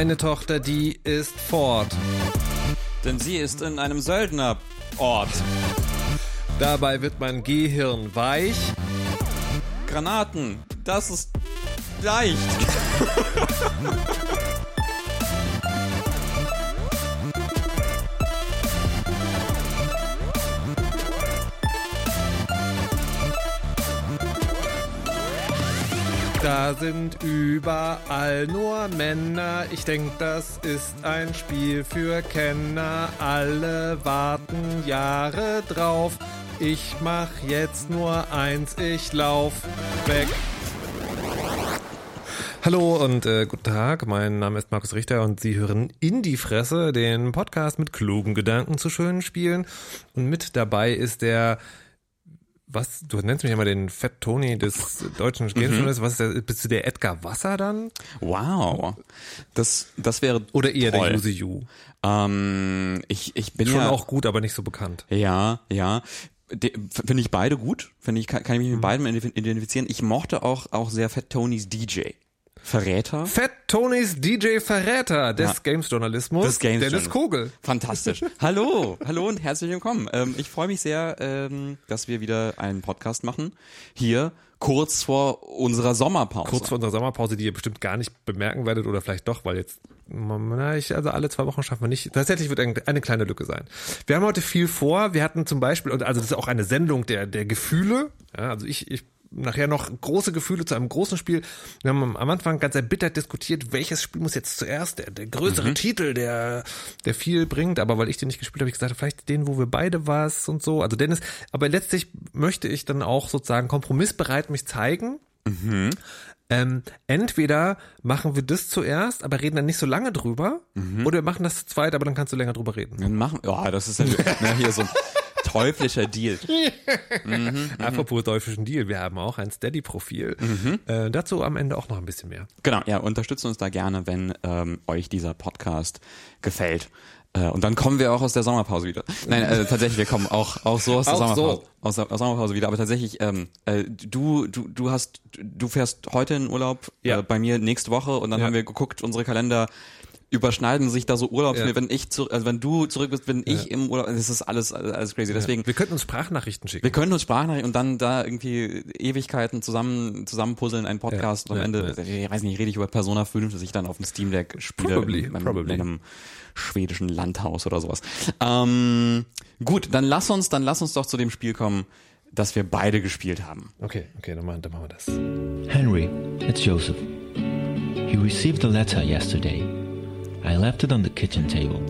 Meine Tochter, die ist fort. Denn sie ist in einem Söldnerort. Dabei wird mein Gehirn weich. Granaten, das ist leicht. Da sind überall nur Männer. Ich denk, das ist ein Spiel für Kenner. Alle warten Jahre drauf. Ich mach jetzt nur eins, ich lauf weg. Hallo und äh, guten Tag, mein Name ist Markus Richter und Sie hören In die Fresse, den Podcast mit klugen Gedanken zu schönen Spielen. Und mit dabei ist der was, du nennst mich immer den Fett Tony des deutschen mhm. Was ist der, bist du der Edgar Wasser dann? Wow. Das, das wäre Oder eher toll. der Yuzi Yu. Ähm, ich, ich bin Schon ja auch gut, aber nicht so bekannt. Ja, ja. Finde ich beide gut. Finde ich, kann, kann ich mich mit mhm. beiden identifizieren. Ich mochte auch, auch sehr Fett Tonys DJ. Verräter. Fett Tonys DJ Verräter des ja. Games-Journalismus. Des Games Dennis Kogel. Fantastisch. hallo, hallo und herzlich willkommen. Ähm, ich freue mich sehr, ähm, dass wir wieder einen Podcast machen. Hier kurz vor unserer Sommerpause. Kurz vor unserer Sommerpause, die ihr bestimmt gar nicht bemerken werdet oder vielleicht doch, weil jetzt, na, ich, also alle zwei Wochen schaffen wir nicht. Tatsächlich wird eine, eine kleine Lücke sein. Wir haben heute viel vor. Wir hatten zum Beispiel, also das ist auch eine Sendung der, der Gefühle. Ja, also ich, ich nachher noch große Gefühle zu einem großen Spiel. Wir haben am Anfang ganz erbittert diskutiert, welches Spiel muss jetzt zuerst, der, der größere mhm. Titel, der, der viel bringt, aber weil ich den nicht gespielt habe, ich gesagt, vielleicht den, wo wir beide was und so. Also Dennis, aber letztlich möchte ich dann auch sozusagen kompromissbereit mich zeigen. Mhm. Ähm, entweder machen wir das zuerst, aber reden dann nicht so lange drüber, mhm. oder wir machen das zu zweit, aber dann kannst du länger drüber reden. Dann machen, ja, das ist ja, na, hier so Teuflischer Deal. mhm, Apropos teuflischen Deal, wir haben auch ein Steady-Profil. Mhm. Äh, dazu am Ende auch noch ein bisschen mehr. Genau, ja, unterstützt uns da gerne, wenn ähm, euch dieser Podcast gefällt. Äh, und dann kommen wir auch aus der Sommerpause wieder. Nein, äh, tatsächlich, wir kommen auch, auch so aus der, Sommerpause, so. aus der Sommerpause wieder. Aber tatsächlich, ähm, äh, du, du, du hast, du fährst heute in Urlaub, ja. äh, bei mir nächste Woche und dann ja. haben wir geguckt, unsere Kalender überschneiden sich da so Urlaubs, ja. wenn ich zurück, also wenn du zurück bist, bin ich im Urlaub, das ist alles, alles crazy. Deswegen. Wir könnten uns Sprachnachrichten schicken. Wir können uns Sprachnachrichten und dann da irgendwie Ewigkeiten zusammen, zusammenpuzzeln, einen Podcast und am Ende, ich weiß nicht, rede ich über Persona 5, dass ich dann auf dem Steam Deck spiele. Probably, in, probably. in einem schwedischen Landhaus oder sowas. Ähm, gut, dann lass uns, dann lass uns doch zu dem Spiel kommen, das wir beide gespielt haben. Okay, okay, dann machen, dann machen wir das. Henry, it's Joseph. You received a letter yesterday. I left it on the kitchen table.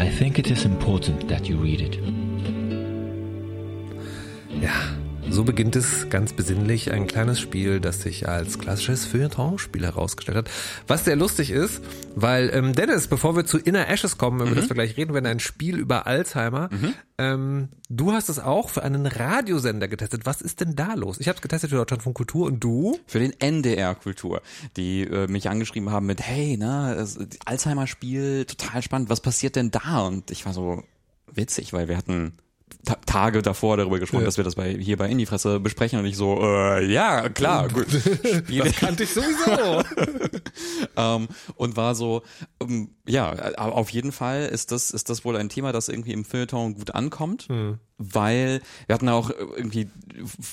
I think it is important that you read it. Ja, so beginnt es ganz besinnlich ein kleines Spiel, das sich als klassisches Feuilleton-Spiel herausgestellt hat. Was sehr lustig ist, weil ähm, Dennis, bevor wir zu Inner Ashes kommen, über mhm. das wir gleich reden werden, ein Spiel über Alzheimer. Mhm. Ähm, du hast es auch für einen Radiosender getestet. Was ist denn da los? Ich habe es getestet für Deutschland von Kultur und du? Für den NDR Kultur, die äh, mich angeschrieben haben mit, hey, ne, Alzheimer-Spiel, total spannend. Was passiert denn da? Und ich war so witzig, weil wir hatten Tage davor darüber gesprochen, ja. dass wir das bei, hier bei In die Fresse besprechen und ich so, äh, ja, klar, gut. Spiele. Das kannte ich sowieso. ähm, und war so, ähm, ja, auf jeden Fall ist das, ist das wohl ein Thema, das irgendwie im Feuilleton gut ankommt, hm. Weil wir hatten auch irgendwie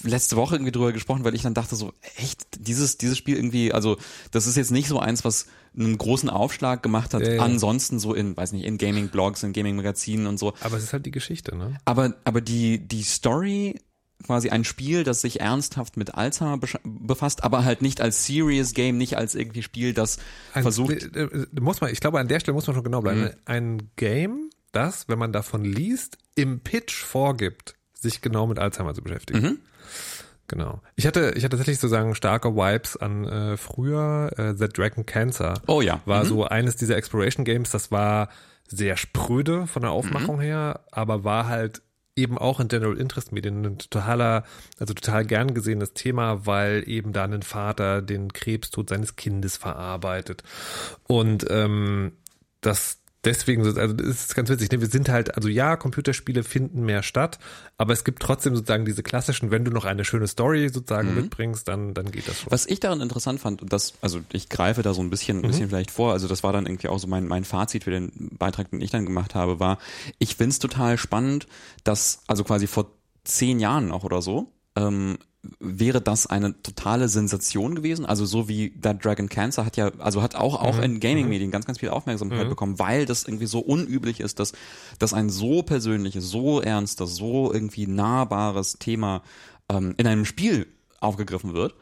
letzte Woche irgendwie drüber gesprochen, weil ich dann dachte so, echt, dieses, dieses Spiel irgendwie, also das ist jetzt nicht so eins, was einen großen Aufschlag gemacht hat, ja. ansonsten so in, weiß nicht, in Gaming-Blogs, in Gaming-Magazinen und so. Aber es ist halt die Geschichte, ne? Aber, aber die, die Story quasi ein Spiel, das sich ernsthaft mit Alzheimer befasst, aber halt nicht als Serious Game, nicht als irgendwie Spiel, das ein, versucht. Äh, äh, muss man, ich glaube, an der Stelle muss man schon genau bleiben. Mhm. Ein Game, das, wenn man davon liest, im Pitch vorgibt, sich genau mit Alzheimer zu beschäftigen. Mhm. Genau. Ich hatte, ich hatte tatsächlich sozusagen starke Vibes an äh, früher äh, The Dragon Cancer. Oh ja. War mhm. so eines dieser Exploration Games, das war sehr spröde von der Aufmachung mhm. her, aber war halt eben auch in General Interest Medien ein totaler, also total gern gesehenes Thema, weil eben da ein Vater den Krebstod seines Kindes verarbeitet. Und ähm, das deswegen, also das ist ganz witzig, ne? wir sind halt, also ja, Computerspiele finden mehr statt, aber es gibt trotzdem sozusagen diese klassischen, wenn du noch eine schöne Story sozusagen mhm. mitbringst, dann, dann geht das schon. Was ich daran interessant fand, und das, also ich greife da so ein bisschen, ein mhm. bisschen vielleicht vor, also das war dann irgendwie auch so mein, mein Fazit für den Beitrag, den ich dann gemacht habe, war, ich find's total spannend, dass, also quasi vor zehn Jahren auch oder so, ähm, wäre das eine totale Sensation gewesen. Also so wie That Dragon Cancer hat ja, also hat auch, auch mhm. in Gaming-Medien mhm. ganz, ganz viel Aufmerksamkeit mhm. bekommen, weil das irgendwie so unüblich ist, dass, dass ein so persönliches, so ernstes, so irgendwie nahbares Thema ähm, in einem Spiel aufgegriffen wird.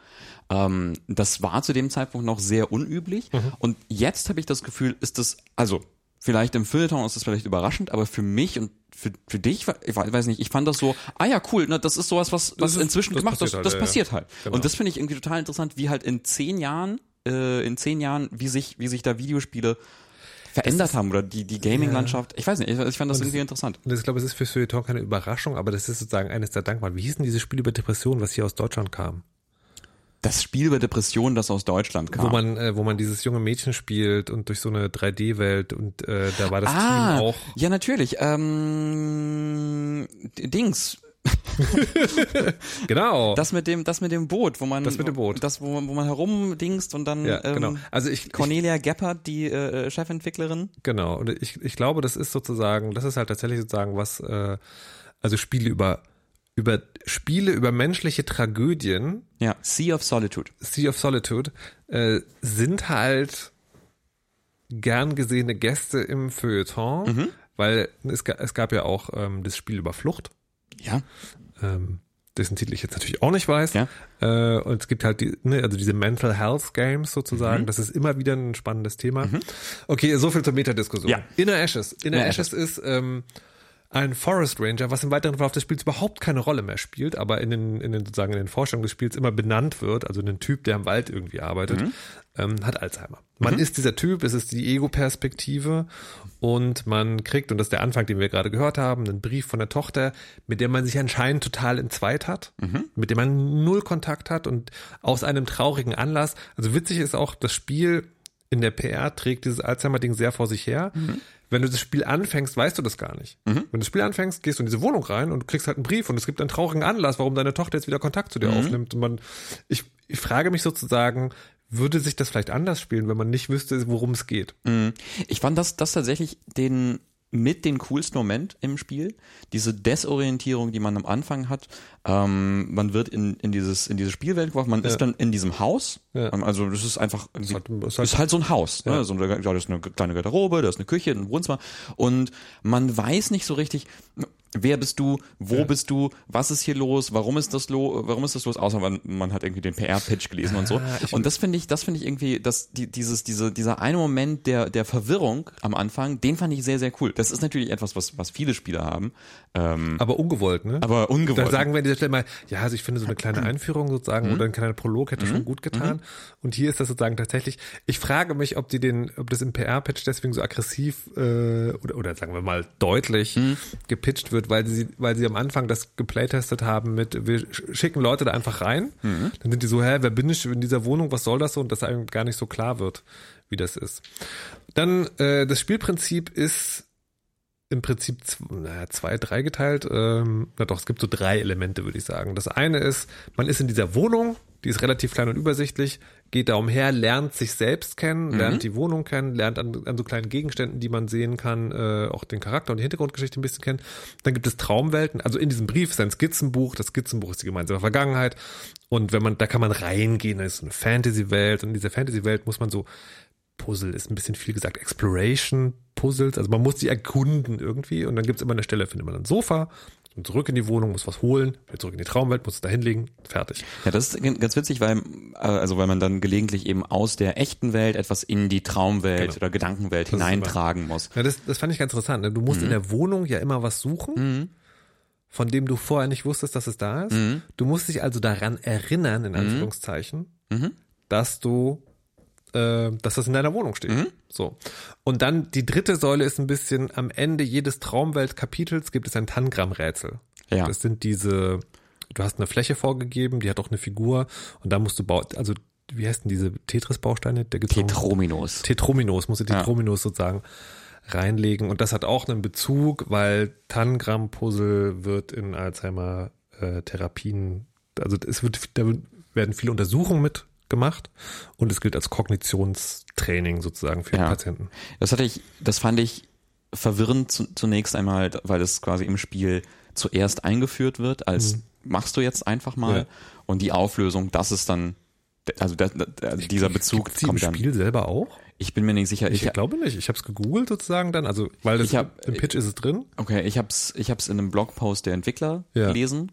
Ähm, das war zu dem Zeitpunkt noch sehr unüblich. Mhm. Und jetzt habe ich das Gefühl, ist das, also vielleicht im Feuilleton ist das vielleicht überraschend, aber für mich und für, für dich, ich weiß nicht, ich fand das so, ah ja, cool, ne, das ist sowas, was, was ist, inzwischen das gemacht, das, halt, das ja, passiert halt. Genau. Und das finde ich irgendwie total interessant, wie halt in zehn Jahren, äh, in zehn Jahren, wie sich, wie sich da Videospiele verändert ist, haben oder die, die Gaming-Landschaft. Ja. Ich weiß nicht, ich, ich fand das und irgendwie das, interessant. Das, ich glaube, es ist für Feuilleton keine Überraschung, aber das ist sozusagen eines der Dankbaren. Wie hieß denn dieses Spiel über Depressionen, was hier aus Deutschland kam? Das Spiel über Depressionen, das aus Deutschland kam. Wo man, äh, wo man dieses junge Mädchen spielt und durch so eine 3D-Welt und äh, da war das ah, Team auch. Ja, natürlich. Ähm, Dings. genau. Das mit dem, das mit dem Boot, wo man, das mit dem Boot, das wo man, wo man herumdingst und dann, ja, genau. Ähm, also ich, Cornelia ich, Geppert, die äh, Chefentwicklerin. Genau. Und ich, ich glaube, das ist sozusagen, das ist halt tatsächlich sozusagen was, äh, also Spiele über über Spiele, über menschliche Tragödien. Ja, Sea of Solitude. Sea of Solitude äh, sind halt gern gesehene Gäste im Feuilleton, mhm. weil es, es, gab ja auch ähm, das Spiel über Flucht. Ja. Ähm, dessen Titel ich jetzt natürlich auch nicht weiß. Ja. Äh, und es gibt halt die, ne, also diese Mental Health Games sozusagen. Mhm. Das ist immer wieder ein spannendes Thema. Mhm. Okay, so viel zur Metadiskussion. Ja. Inner Ashes. Inner, Inner Ashes, Ashes ist ähm, ein Forest Ranger, was im weiteren Verlauf des Spiels überhaupt keine Rolle mehr spielt, aber in den, in den sozusagen in den Vorstellungen des Spiels immer benannt wird, also ein Typ, der im Wald irgendwie arbeitet, mhm. ähm, hat Alzheimer. Man mhm. ist dieser Typ, es ist die Ego-Perspektive und man kriegt, und das ist der Anfang, den wir gerade gehört haben, einen Brief von der Tochter, mit der man sich anscheinend total entzweit hat, mhm. mit dem man null Kontakt hat und aus einem traurigen Anlass, also witzig ist auch, das Spiel in der PR trägt dieses Alzheimer-Ding sehr vor sich her. Mhm wenn du das Spiel anfängst, weißt du das gar nicht. Mhm. Wenn du das Spiel anfängst, gehst du in diese Wohnung rein und du kriegst halt einen Brief und es gibt einen traurigen Anlass, warum deine Tochter jetzt wieder Kontakt zu dir mhm. aufnimmt. Und man, ich, ich frage mich sozusagen, würde sich das vielleicht anders spielen, wenn man nicht wüsste, worum es geht? Mhm. Ich fand das, das tatsächlich den mit den coolsten Moment im Spiel. Diese Desorientierung, die man am Anfang hat. Ähm, man wird in, in, dieses, in diese Spielwelt geworfen, man ja. ist dann in diesem Haus. Ja. Ähm, also das ist einfach, ist halt, ist halt, ist halt so ein Haus. Ne? Ja. Ne? So eine, das ist eine kleine Garderobe, da ist eine Küche, ein Wohnzimmer. Und man weiß nicht so richtig, wer bist du, wo ja. bist du, was ist hier los, warum ist das los, warum ist das los, außer man, man hat irgendwie den PR-Pitch gelesen und so. Und das finde ich, das finde ich irgendwie, dass die, dieses, diese, dieser eine Moment der, der Verwirrung am Anfang, den fand ich sehr, sehr cool. Das ist natürlich etwas, was, was viele Spieler haben. Ähm, aber ungewollt, ne? Aber ungewollt. Da sagen wir an dieser Stelle mal, ja, also ich finde so eine kleine Einführung sozusagen mhm. oder ein kleiner Prolog hätte mhm. schon gut getan. Mhm. Und hier ist das sozusagen tatsächlich, ich frage mich, ob die den, ob das im PR-Pitch deswegen so aggressiv äh, oder, oder sagen wir mal deutlich mhm. gepitcht wird, weil sie, weil sie am Anfang das geplaytestet haben mit, wir schicken Leute da einfach rein. Mhm. Dann sind die so, hä, wer bin ich in dieser Wohnung, was soll das so? Und das einem gar nicht so klar wird, wie das ist. Dann, äh, das Spielprinzip ist im Prinzip naja, zwei, drei geteilt. Ähm, na doch, es gibt so drei Elemente, würde ich sagen. Das eine ist, man ist in dieser Wohnung, die ist relativ klein und übersichtlich, geht da umher, lernt sich selbst kennen, mhm. lernt die Wohnung kennen, lernt an, an so kleinen Gegenständen, die man sehen kann, äh, auch den Charakter und die Hintergrundgeschichte ein bisschen kennen. Dann gibt es Traumwelten, also in diesem Brief ist ein Skizzenbuch, das Skizzenbuch ist die gemeinsame Vergangenheit. Und wenn man, da kann man reingehen, da ist eine Fantasy-Welt. Und in dieser Fantasy-Welt muss man so Puzzle ist ein bisschen viel gesagt, Exploration Puzzles, also man muss sie erkunden irgendwie. Und dann gibt es immer eine Stelle, findet man ein Sofa, und zurück in die Wohnung, muss was holen, wieder zurück in die Traumwelt, muss es da hinlegen, fertig. Ja, das ist ganz witzig, weil, äh, also weil man dann gelegentlich eben aus der echten Welt etwas in die Traumwelt genau. oder Gedankenwelt das hineintragen muss. Ja, das, das fand ich ganz interessant. Ne? Du musst mhm. in der Wohnung ja immer was suchen. Mhm von dem du vorher nicht wusstest, dass es da ist. Mhm. Du musst dich also daran erinnern, in mhm. Anführungszeichen, mhm. dass du äh, dass das in deiner Wohnung steht. Mhm. So. Und dann die dritte Säule ist ein bisschen am Ende jedes Traumweltkapitels gibt es ein Tangramm-Rätsel. Ja. Das sind diese, du hast eine Fläche vorgegeben, die hat auch eine Figur und da musst du bauen, also wie heißt denn diese Tetris-Bausteine? Tetrominos. Tetrominos, musst du Tetrominos ja. sozusagen reinlegen. Und das hat auch einen Bezug, weil Tangram-Puzzle wird in Alzheimer-Therapien, also es wird, da werden viele Untersuchungen mit gemacht und es gilt als Kognitionstraining sozusagen für ja. Patienten. Das hatte ich, das fand ich verwirrend zunächst einmal, weil es quasi im Spiel zuerst eingeführt wird, als mhm. machst du jetzt einfach mal ja. und die Auflösung, das ist dann, also das, also dieser Bezug Gibt's kommt im dann. Spiel selber auch? Ich bin mir nicht sicher. Ich, ich glaube nicht. Ich habe es gegoogelt sozusagen dann, also weil das hab, im Pitch ist es drin. Okay, ich habe es ich hab's in einem Blogpost der Entwickler ja. gelesen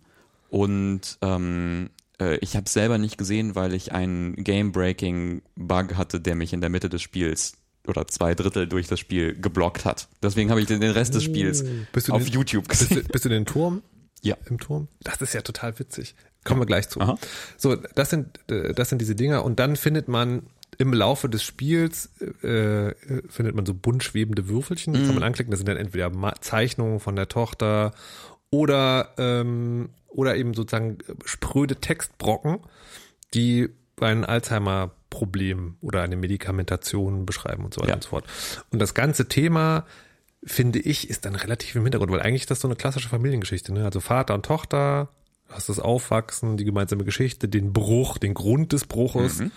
und ähm, äh, ich habe es selber nicht gesehen, weil ich einen Game-Breaking-Bug hatte, der mich in der Mitte des Spiels oder zwei Drittel durch das Spiel geblockt hat. Deswegen habe ich den Rest des Spiels oh. auf den, YouTube gesehen. Bist du, bist du in den Turm? Ja. Im Turm? Das ist ja total witzig. Kommen wir gleich zu. Aha. So, das sind, äh, das sind diese Dinger und dann findet man im Laufe des Spiels äh, findet man so bunt schwebende Würfelchen, die mm. kann man anklicken. Das sind dann entweder Zeichnungen von der Tochter oder ähm, oder eben sozusagen spröde Textbrocken, die ein Alzheimer-Problem oder eine Medikamentation beschreiben und so weiter ja. und so fort. Und das ganze Thema finde ich, ist dann relativ im Hintergrund, weil eigentlich ist das so eine klassische Familiengeschichte, ne? Also Vater und Tochter, hast das Aufwachsen, die gemeinsame Geschichte, den Bruch, den Grund des Bruches. Mhm.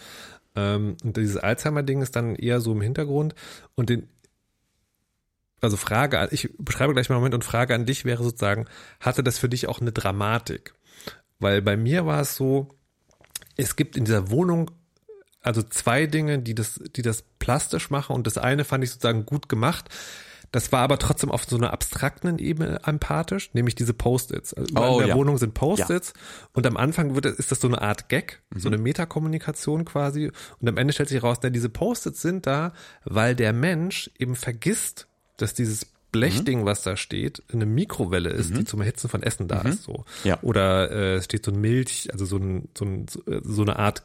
Ähm, und dieses Alzheimer-Ding ist dann eher so im Hintergrund. Und den, also Frage, ich beschreibe gleich mal einen Moment und Frage an dich wäre sozusagen, hatte das für dich auch eine Dramatik? Weil bei mir war es so, es gibt in dieser Wohnung also zwei Dinge, die das, die das plastisch machen und das eine fand ich sozusagen gut gemacht. Das war aber trotzdem auf so einer abstrakten Ebene empathisch, nämlich diese Post-its. Also oh, in der ja. Wohnung sind Post-its ja. und am Anfang wird, ist das so eine Art Gag, mhm. so eine Metakommunikation quasi und am Ende stellt sich heraus, dass diese Post-its sind da, weil der Mensch eben vergisst, dass dieses Blechding, mhm. was da steht, eine Mikrowelle ist, mhm. die zum Erhitzen von Essen da mhm. ist. So. Ja. Oder äh, es steht so ein Milch, also so, ein, so, ein, so eine Art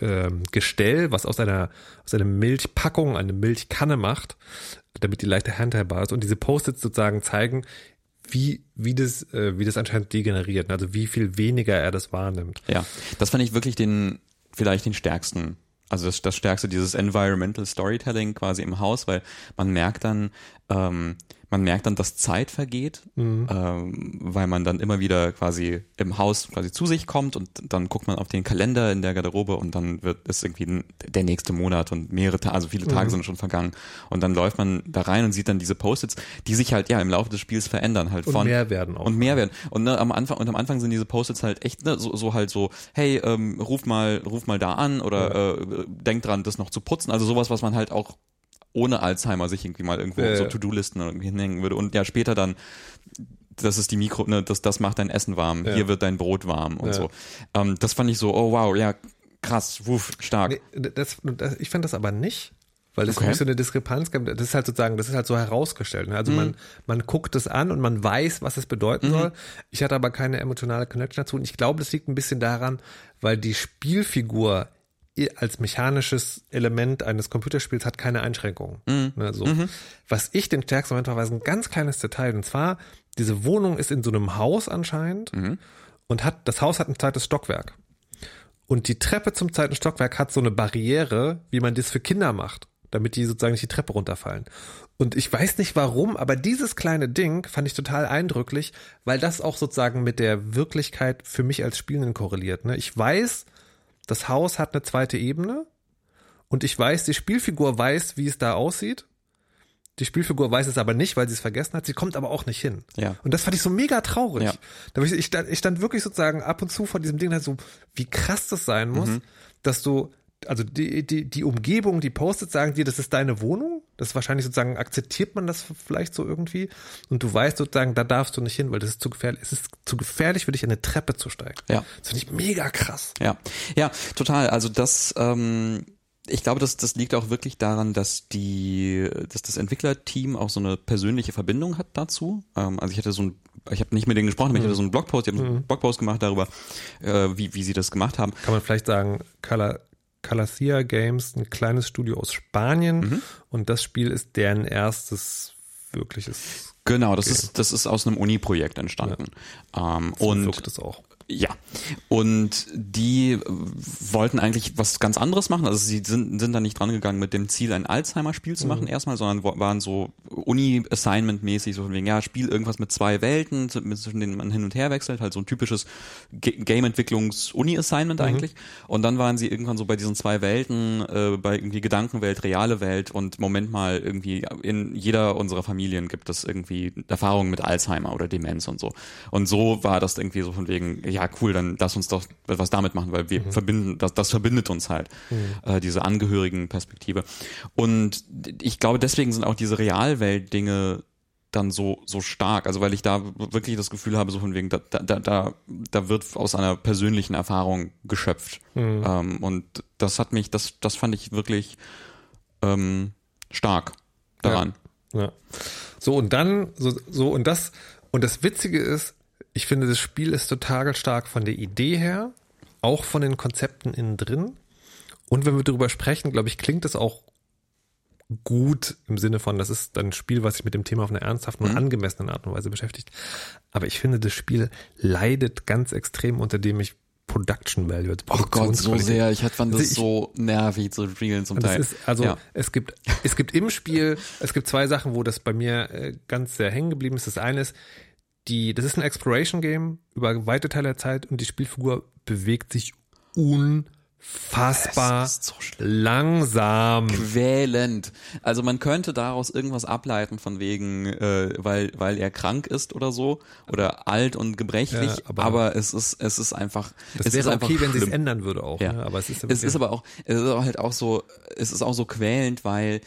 äh, Gestell, was aus einer, aus einer Milchpackung eine Milchkanne macht, damit die leichter handhabbar ist. Und diese Post-its sozusagen zeigen, wie, wie das, äh, wie das anscheinend degeneriert, also wie viel weniger er das wahrnimmt. Ja, das fand ich wirklich den, vielleicht den stärksten also das, das stärkste, dieses Environmental Storytelling quasi im Haus, weil man merkt dann, ähm, man merkt dann, dass Zeit vergeht, mhm. ähm, weil man dann immer wieder quasi im Haus quasi zu sich kommt und dann guckt man auf den Kalender in der Garderobe und dann wird es irgendwie der nächste Monat und mehrere Tage, also viele Tage mhm. sind schon vergangen und dann läuft man da rein und sieht dann diese Post-its, die sich halt ja im Laufe des Spiels verändern halt und von mehr werden auch und mehr werden und ne, am Anfang und am Anfang sind diese Post-its halt echt ne, so, so halt so hey ähm, ruf mal ruf mal da an oder ja. äh, denk dran das noch zu putzen also sowas was man halt auch ohne Alzheimer sich irgendwie mal irgendwo äh, so To-Do-Listen hinhängen würde und ja später dann das ist die Mikro, ne, das, das macht dein Essen warm, ja. hier wird dein Brot warm und ja. so. Ähm, das fand ich so, oh wow, ja, krass, wuff, stark. Nee, das, das, ich fand das aber nicht, weil es okay. so eine Diskrepanz gibt. Das ist halt sozusagen, das ist halt so herausgestellt. Ne? Also mhm. man, man guckt es an und man weiß, was es bedeuten mhm. soll. Ich hatte aber keine emotionale Connection dazu und ich glaube, das liegt ein bisschen daran, weil die Spielfigur als mechanisches Element eines Computerspiels hat keine Einschränkungen. Mhm. Ne, so. Mhm. Was ich den stärksten Moment war, war ein ganz kleines Detail. Und zwar, diese Wohnung ist in so einem Haus anscheinend mhm. und hat, das Haus hat ein zweites Stockwerk. Und die Treppe zum zweiten Stockwerk hat so eine Barriere, wie man das für Kinder macht, damit die sozusagen nicht die Treppe runterfallen. Und ich weiß nicht warum, aber dieses kleine Ding fand ich total eindrücklich, weil das auch sozusagen mit der Wirklichkeit für mich als Spielenden korreliert. Ne? Ich weiß, das Haus hat eine zweite Ebene und ich weiß, die Spielfigur weiß, wie es da aussieht. Die Spielfigur weiß es aber nicht, weil sie es vergessen hat. Sie kommt aber auch nicht hin. Ja. Und das fand ich so mega traurig. Ja. Da ich, ich, stand, ich stand wirklich sozusagen ab und zu vor diesem Ding, halt so, wie krass das sein muss, mhm. dass du also die, die, die Umgebung, die postet, sagen dir, das ist deine Wohnung. Das ist wahrscheinlich sozusagen, akzeptiert man das vielleicht so irgendwie. Und du weißt sozusagen, da darfst du nicht hin, weil das ist zu gefährlich. Es ist zu gefährlich für dich, eine Treppe zu steigen. Ja. Das finde ich mega krass. Ja. Ja, total. Also das, ähm, ich glaube, das, das liegt auch wirklich daran, dass die, dass das Entwicklerteam auch so eine persönliche Verbindung hat dazu. Ähm, also ich hatte so ein, ich habe nicht mit denen gesprochen, aber ich hatte so einen Blogpost, ich habe einen mhm. Blogpost gemacht darüber, äh, wie, wie sie das gemacht haben. Kann man vielleicht sagen, Color Calacia Games, ein kleines Studio aus Spanien. Mhm. Und das Spiel ist deren erstes wirkliches. Genau, das Game. ist das ist aus einem Uni-Projekt entstanden. Ja. Ähm, und wirkt es auch. Ja, und die wollten eigentlich was ganz anderes machen. Also sie sind, sind da nicht dran gegangen mit dem Ziel, ein Alzheimer-Spiel zu machen mhm. erstmal, sondern waren so Uni-Assignment-mäßig, so von wegen, ja, spiel irgendwas mit zwei Welten, zwischen denen man hin und her wechselt, halt so ein typisches Game-Entwicklungs-Uni-Assignment mhm. eigentlich. Und dann waren sie irgendwann so bei diesen zwei Welten, äh, bei irgendwie Gedankenwelt, reale Welt und Moment mal, irgendwie in jeder unserer Familien gibt es irgendwie Erfahrungen mit Alzheimer oder Demenz und so. Und so war das irgendwie so von wegen, ja cool, dann lass uns doch was damit machen, weil wir mhm. verbinden, das, das verbindet uns halt, mhm. äh, diese Angehörigen-Perspektive. Und ich glaube, deswegen sind auch diese Realwelt-Dinge dann so so stark, also weil ich da wirklich das Gefühl habe, so von wegen, da da da da wird aus einer persönlichen Erfahrung geschöpft mhm. ähm, und das hat mich, das das fand ich wirklich ähm, stark daran. Ja. ja. So und dann so so und das und das Witzige ist, ich finde, das Spiel ist total stark von der Idee her, auch von den Konzepten innen drin. Und wenn wir darüber sprechen, glaube ich, klingt es auch gut im Sinne von, das ist ein Spiel, was sich mit dem Thema auf eine ernsthafte und mhm. angemessene Art und Weise beschäftigt. Aber ich finde, das Spiel leidet ganz extrem unter dem ich Production Value. Also oh Gott, so sehr. Ich fand das also ich, so nervig zu spielen zum Teil. Ist, also ja. es gibt es gibt im Spiel es gibt zwei Sachen, wo das bei mir äh, ganz sehr hängen geblieben ist. Das eine ist die, das ist ein Exploration Game über weite Teile der Zeit und die Spielfigur bewegt sich unfassbar so langsam. Quälend. Also man könnte daraus irgendwas ableiten von wegen, äh, weil, weil er krank ist oder so oder alt und gebrechlich, ja, aber, aber, es ist, es ist einfach. Das es wäre ist okay, wenn sie es ändern würde auch. Ja. Ne? Aber es ist, es ist aber auch, es ist halt auch so, es ist auch so quälend, weil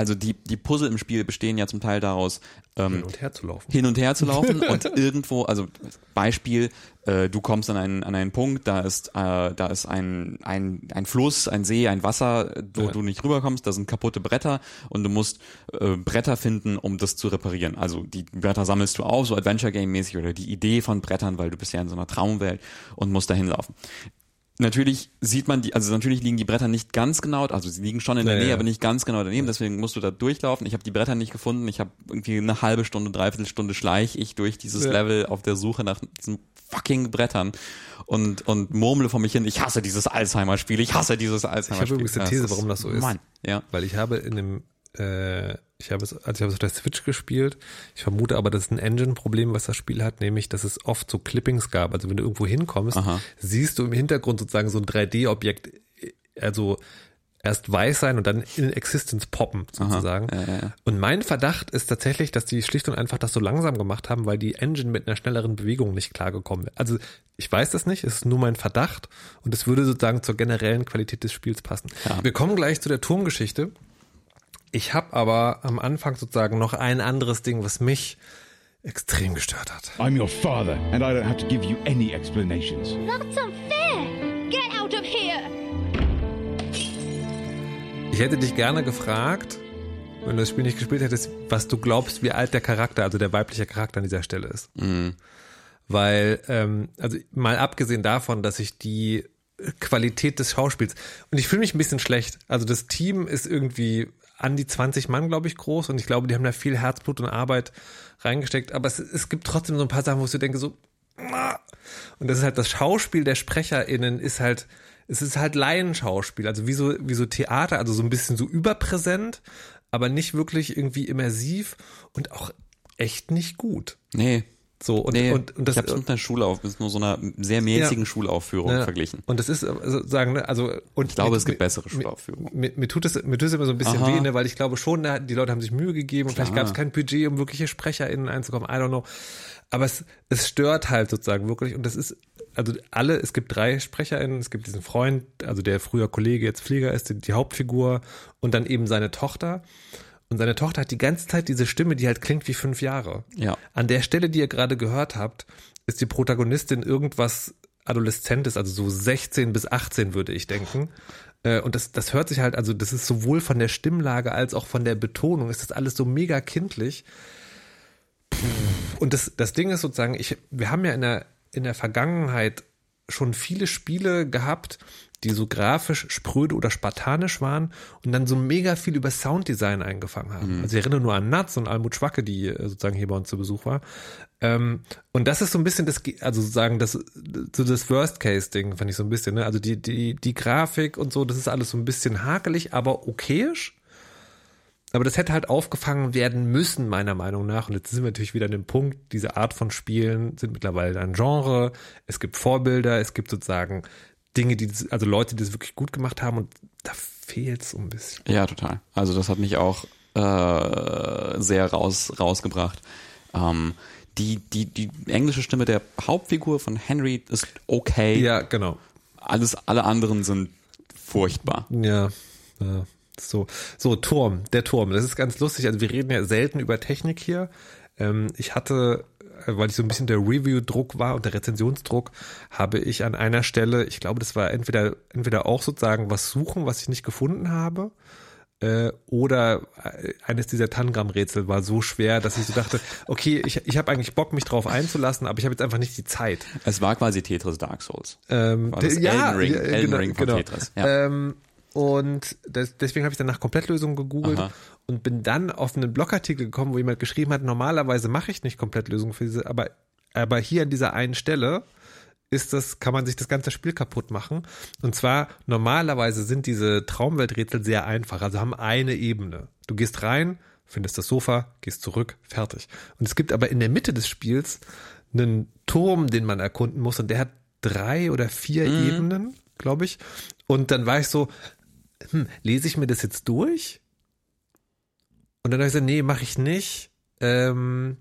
also die, die Puzzle im Spiel bestehen ja zum Teil daraus, ähm, hin und her zu laufen. Hin und her zu laufen und irgendwo, also Beispiel, äh, du kommst an einen, an einen Punkt, da ist, äh, da ist ein, ein, ein Fluss, ein See, ein Wasser, wo ja. du nicht rüberkommst, da sind kaputte Bretter und du musst äh, Bretter finden, um das zu reparieren. Also die Bretter sammelst du auf, so Adventure Game mäßig oder die Idee von Brettern, weil du bist ja in so einer Traumwelt und musst dahin laufen natürlich sieht man die, also natürlich liegen die Bretter nicht ganz genau, also sie liegen schon in der ja, Nähe, ja. aber nicht ganz genau daneben, deswegen musst du da durchlaufen. Ich habe die Bretter nicht gefunden, ich habe irgendwie eine halbe Stunde, dreiviertel Stunde schleich ich durch dieses ja. Level auf der Suche nach diesen fucking Brettern und, und murmle vor mich hin, ich hasse dieses Alzheimer-Spiel, ich hasse dieses Alzheimer-Spiel. Ich habe übrigens eine These, warum das so ist. Mann, ja. Weil ich habe in dem äh, ich habe es, also ich habe es auf der Switch gespielt. Ich vermute aber, das ist ein Engine-Problem, was das Spiel hat, nämlich, dass es oft so Clippings gab. Also wenn du irgendwo hinkommst, Aha. siehst du im Hintergrund sozusagen so ein 3D-Objekt, also erst weiß sein und dann in Existence poppen, sozusagen. Ja, ja, ja. Und mein Verdacht ist tatsächlich, dass die schlicht und einfach das so langsam gemacht haben, weil die Engine mit einer schnelleren Bewegung nicht klargekommen wäre. Also ich weiß das nicht, es ist nur mein Verdacht und es würde sozusagen zur generellen Qualität des Spiels passen. Wir kommen gleich zu der Turmgeschichte. Ich habe aber am Anfang sozusagen noch ein anderes Ding, was mich extrem gestört hat. I'm your father and I don't have to give you any explanations. That's unfair. Get out of here. Ich hätte dich gerne gefragt, wenn du das Spiel nicht gespielt hättest, was du glaubst, wie alt der Charakter, also der weibliche Charakter an dieser Stelle ist. Mhm. Weil, ähm, also mal abgesehen davon, dass ich die Qualität des Schauspiels und ich fühle mich ein bisschen schlecht. Also das Team ist irgendwie an die 20 Mann, glaube ich, groß und ich glaube, die haben da viel Herzblut und Arbeit reingesteckt, aber es, es gibt trotzdem so ein paar Sachen, wo ich so denke, so, und das ist halt das Schauspiel der SprecherInnen ist halt, es ist halt Laienschauspiel, also wie so, wie so Theater, also so ein bisschen so überpräsent, aber nicht wirklich irgendwie immersiv und auch echt nicht gut. Nee. So, und, nee, und, und das, ich habe es mit einer Schulauf, mit nur so einer sehr mäßigen ja, Schulaufführung ja, verglichen. Und das ist sozusagen, ne, also und ich glaube, mit, es gibt bessere Schulaufführungen. Mir, mir, tut es mir tut es immer so ein bisschen Aha. weh, ne, weil ich glaube schon, die Leute haben sich Mühe gegeben und vielleicht gab es kein Budget, um wirkliche SprecherInnen einzukommen. I don't know. Aber es, es stört halt sozusagen wirklich und das ist also alle, es gibt drei SprecherInnen, es gibt diesen Freund, also der früher Kollege, jetzt Flieger ist, die, die Hauptfigur und dann eben seine Tochter. Und seine Tochter hat die ganze Zeit diese Stimme, die halt klingt wie fünf Jahre. Ja. An der Stelle, die ihr gerade gehört habt, ist die Protagonistin irgendwas Adoleszentes, also so 16 bis 18 würde ich denken. Äh, und das, das hört sich halt, also das ist sowohl von der Stimmlage als auch von der Betonung, ist das alles so mega kindlich. Und das, das Ding ist sozusagen, ich, wir haben ja in der, in der Vergangenheit schon viele Spiele gehabt, die so grafisch spröde oder spartanisch waren und dann so mega viel über Sounddesign eingefangen haben. Mhm. Also ich erinnere nur an Nuts und Almut Schwacke, die äh, sozusagen hier bei uns zu Besuch war. Ähm, und das ist so ein bisschen das, also sozusagen das, so das Worst-Case-Ding, fand ich so ein bisschen, ne? Also die, die, die Grafik und so, das ist alles so ein bisschen hakelig, aber okayisch. Aber das hätte halt aufgefangen werden müssen, meiner Meinung nach. Und jetzt sind wir natürlich wieder an dem Punkt, diese Art von Spielen sind mittlerweile ein Genre. Es gibt Vorbilder, es gibt sozusagen Dinge, die, das, also Leute, die das wirklich gut gemacht haben und da fehlt es so ein bisschen. Ja, total. Also das hat mich auch äh, sehr raus, rausgebracht. Ähm, die, die, die englische Stimme der Hauptfigur von Henry ist okay. Ja, genau. Alles, alle anderen sind furchtbar. Ja, ja. So, so Turm, der Turm. Das ist ganz lustig. Also wir reden ja selten über Technik hier. Ähm, ich hatte äh, weil ich so ein bisschen der Review-Druck war und der Rezensionsdruck, habe ich an einer Stelle, ich glaube, das war entweder, entweder auch sozusagen was suchen, was ich nicht gefunden habe, äh, oder äh, eines dieser Tangram-Rätsel war so schwer, dass ich so dachte, okay, ich, ich habe eigentlich Bock, mich drauf einzulassen, aber ich habe jetzt einfach nicht die Zeit. Es war quasi Tetris Dark Souls. Ähm, war das ja, Elden Ring, Elden genau, Ring von genau. Tetris. Ja. Ähm, und das, deswegen habe ich dann nach Komplettlösungen gegoogelt Aha. und bin dann auf einen Blogartikel gekommen, wo jemand geschrieben hat, normalerweise mache ich nicht Komplettlösungen für diese, aber, aber hier an dieser einen Stelle ist das, kann man sich das ganze Spiel kaputt machen. Und zwar, normalerweise sind diese Traumwelträtsel sehr einfach, also haben eine Ebene. Du gehst rein, findest das Sofa, gehst zurück, fertig. Und es gibt aber in der Mitte des Spiels einen Turm, den man erkunden muss und der hat drei oder vier mhm. Ebenen, glaube ich. Und dann war ich so, hm, lese ich mir das jetzt durch? Und dann habe ich gesagt, nee, mache ich nicht. Ähm,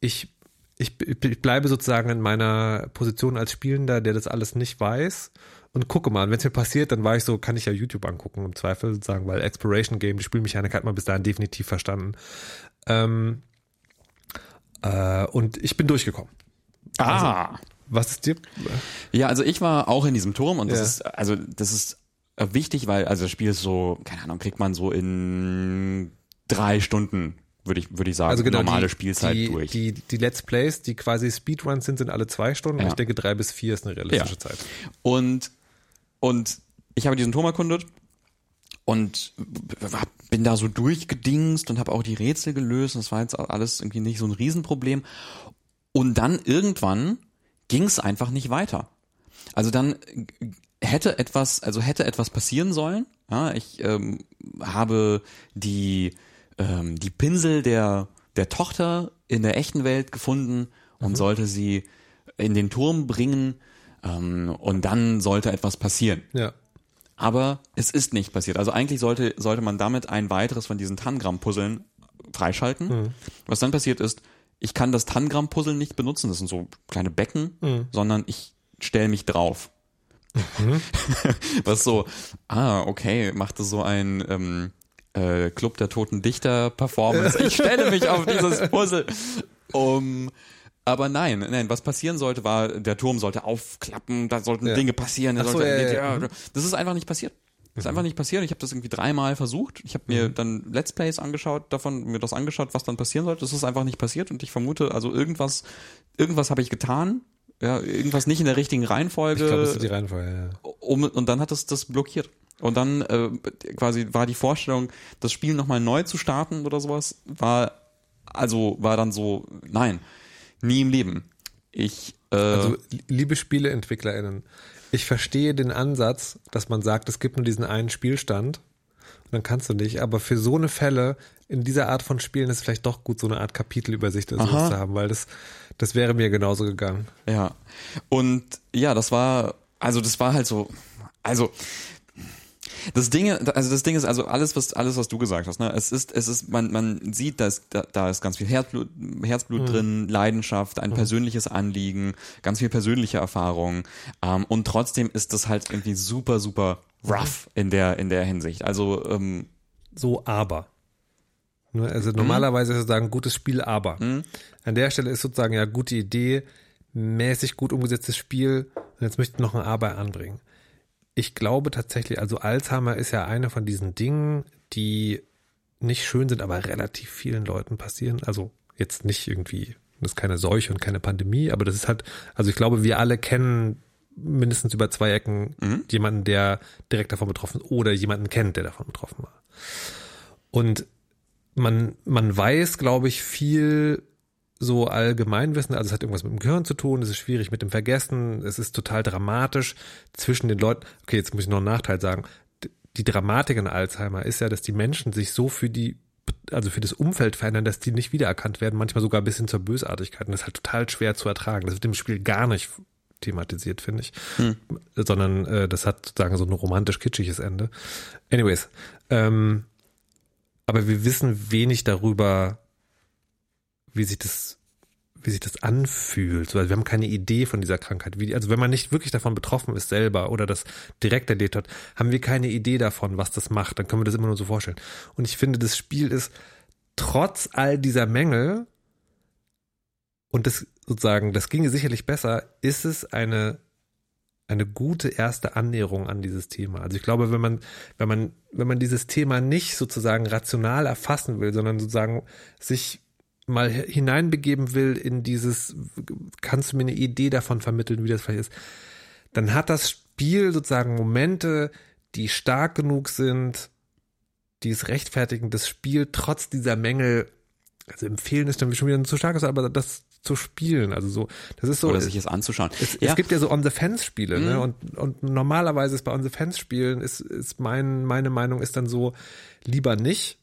ich, ich, ich bleibe sozusagen in meiner Position als Spielender, der das alles nicht weiß. Und gucke mal, wenn es mir passiert, dann war ich so, kann ich ja YouTube angucken, im Zweifel sozusagen, weil Exploration Game, die Spielmechanik hat man bis dahin definitiv verstanden. Ähm, äh, und ich bin durchgekommen. Ah. Also, was ist dir? Ja, also ich war auch in diesem Turm und das ja. ist, also das ist wichtig, weil also das Spiel ist so, keine Ahnung, kriegt man so in drei Stunden würde ich, würde ich sagen, also genau, normale die, Spielzeit die, durch. Die, die Let's Plays, die quasi Speedruns sind, sind alle zwei Stunden. Ja. Ich denke, drei bis vier ist eine realistische ja. Zeit. Und, und ich habe diesen Turm erkundet und bin da so durchgedingst und habe auch die Rätsel gelöst. Das war jetzt alles irgendwie nicht so ein Riesenproblem. Und dann irgendwann ging es einfach nicht weiter. Also dann hätte etwas, also hätte etwas passieren sollen. Ja, ich ähm, habe die, ähm, die Pinsel der, der Tochter in der echten Welt gefunden und mhm. sollte sie in den Turm bringen ähm, und dann sollte etwas passieren. Ja. Aber es ist nicht passiert. Also eigentlich sollte, sollte man damit ein weiteres von diesen Tangram-Puzzeln freischalten. Mhm. Was dann passiert ist, ich kann das Tangram-Puzzle nicht benutzen, das sind so kleine Becken, mhm. sondern ich stelle mich drauf. Mhm. Was so, ah, okay, machte so ein ähm, äh, Club der toten Dichter Performance. Ich stelle mich auf dieses Puzzle. Um, aber nein, nein, was passieren sollte, war, der Turm sollte aufklappen, da sollten ja. Dinge passieren. So, sollte, ja, ja, ja, das ist einfach nicht passiert. Das ist einfach nicht passiert. Ich habe das irgendwie dreimal versucht. Ich habe mir mhm. dann Let's Plays angeschaut, davon mir das angeschaut, was dann passieren sollte. Das ist einfach nicht passiert und ich vermute, also irgendwas, irgendwas habe ich getan, ja, irgendwas nicht in der richtigen Reihenfolge. Ich glaube, das ist die Reihenfolge, ja. Um, und dann hat das das blockiert. Und dann äh, quasi war die Vorstellung, das Spiel nochmal neu zu starten oder sowas, war also war dann so, nein, nie im Leben. Ich äh, also liebe SpieleentwicklerInnen, ich verstehe den Ansatz, dass man sagt, es gibt nur diesen einen Spielstand und dann kannst du nicht, aber für so eine Fälle in dieser Art von Spielen ist es vielleicht doch gut, so eine Art Kapitelübersicht oder sowas zu haben, weil das das wäre mir genauso gegangen. Ja. Und ja, das war, also das war halt so, also das Ding, also das Ding ist also alles, was alles, was du gesagt hast. Ne, es ist, es ist, man, man sieht, dass da, da ist ganz viel Herzblut, Herzblut mhm. drin, Leidenschaft, ein mhm. persönliches Anliegen, ganz viel persönliche Erfahrung. Ähm, und trotzdem ist das halt irgendwie super, super rough in der in der Hinsicht. Also ähm, so aber. Ne, also normalerweise ist sozusagen gutes Spiel, aber mhm. an der Stelle ist sozusagen ja gute Idee, mäßig gut umgesetztes Spiel und jetzt möchte ich noch ein Aber anbringen. Ich glaube tatsächlich, also Alzheimer ist ja eine von diesen Dingen, die nicht schön sind, aber relativ vielen Leuten passieren. Also jetzt nicht irgendwie, das ist keine Seuche und keine Pandemie, aber das ist halt, also ich glaube, wir alle kennen mindestens über zwei Ecken Mhm. jemanden, der direkt davon betroffen ist oder jemanden kennt, der davon betroffen war. Und man, man weiß, glaube ich, viel so Allgemeinwissen, also es hat irgendwas mit dem Gehirn zu tun, es ist schwierig mit dem Vergessen, es ist total dramatisch zwischen den Leuten. Okay, jetzt muss ich noch einen Nachteil sagen. Die Dramatik an Alzheimer ist ja, dass die Menschen sich so für die, also für das Umfeld verändern, dass die nicht wiedererkannt werden, manchmal sogar bis hin zur Bösartigkeit. Und das ist halt total schwer zu ertragen. Das wird im Spiel gar nicht thematisiert, finde ich. Sondern äh, das hat sozusagen so ein romantisch-kitschiges Ende. Anyways, ähm, aber wir wissen wenig darüber, wie sich das, wie sich das anfühlt. So, Also wir haben keine Idee von dieser Krankheit. Wie, also wenn man nicht wirklich davon betroffen ist selber oder das direkt erlebt hat, haben wir keine Idee davon, was das macht. Dann können wir das immer nur so vorstellen. Und ich finde, das Spiel ist trotz all dieser Mängel und das sozusagen, das ginge sicherlich besser, ist es eine eine gute erste Annäherung an dieses Thema. Also ich glaube, wenn man, wenn man, wenn man dieses Thema nicht sozusagen rational erfassen will, sondern sozusagen sich mal hineinbegeben will in dieses, kannst du mir eine Idee davon vermitteln, wie das vielleicht ist, dann hat das Spiel sozusagen Momente, die stark genug sind, die es rechtfertigen, das Spiel trotz dieser Mängel, also empfehlen ist dann schon wieder ein zu starkes, aber das zu spielen, also so, das ist so, Oder sich es anzuschauen. es, ja, es gibt ja so On-the-Fence-Spiele, Mhm. ne? Und, und normalerweise ist bei On-the-Fence-Spielen ist, ist mein, meine Meinung ist dann so, lieber nicht.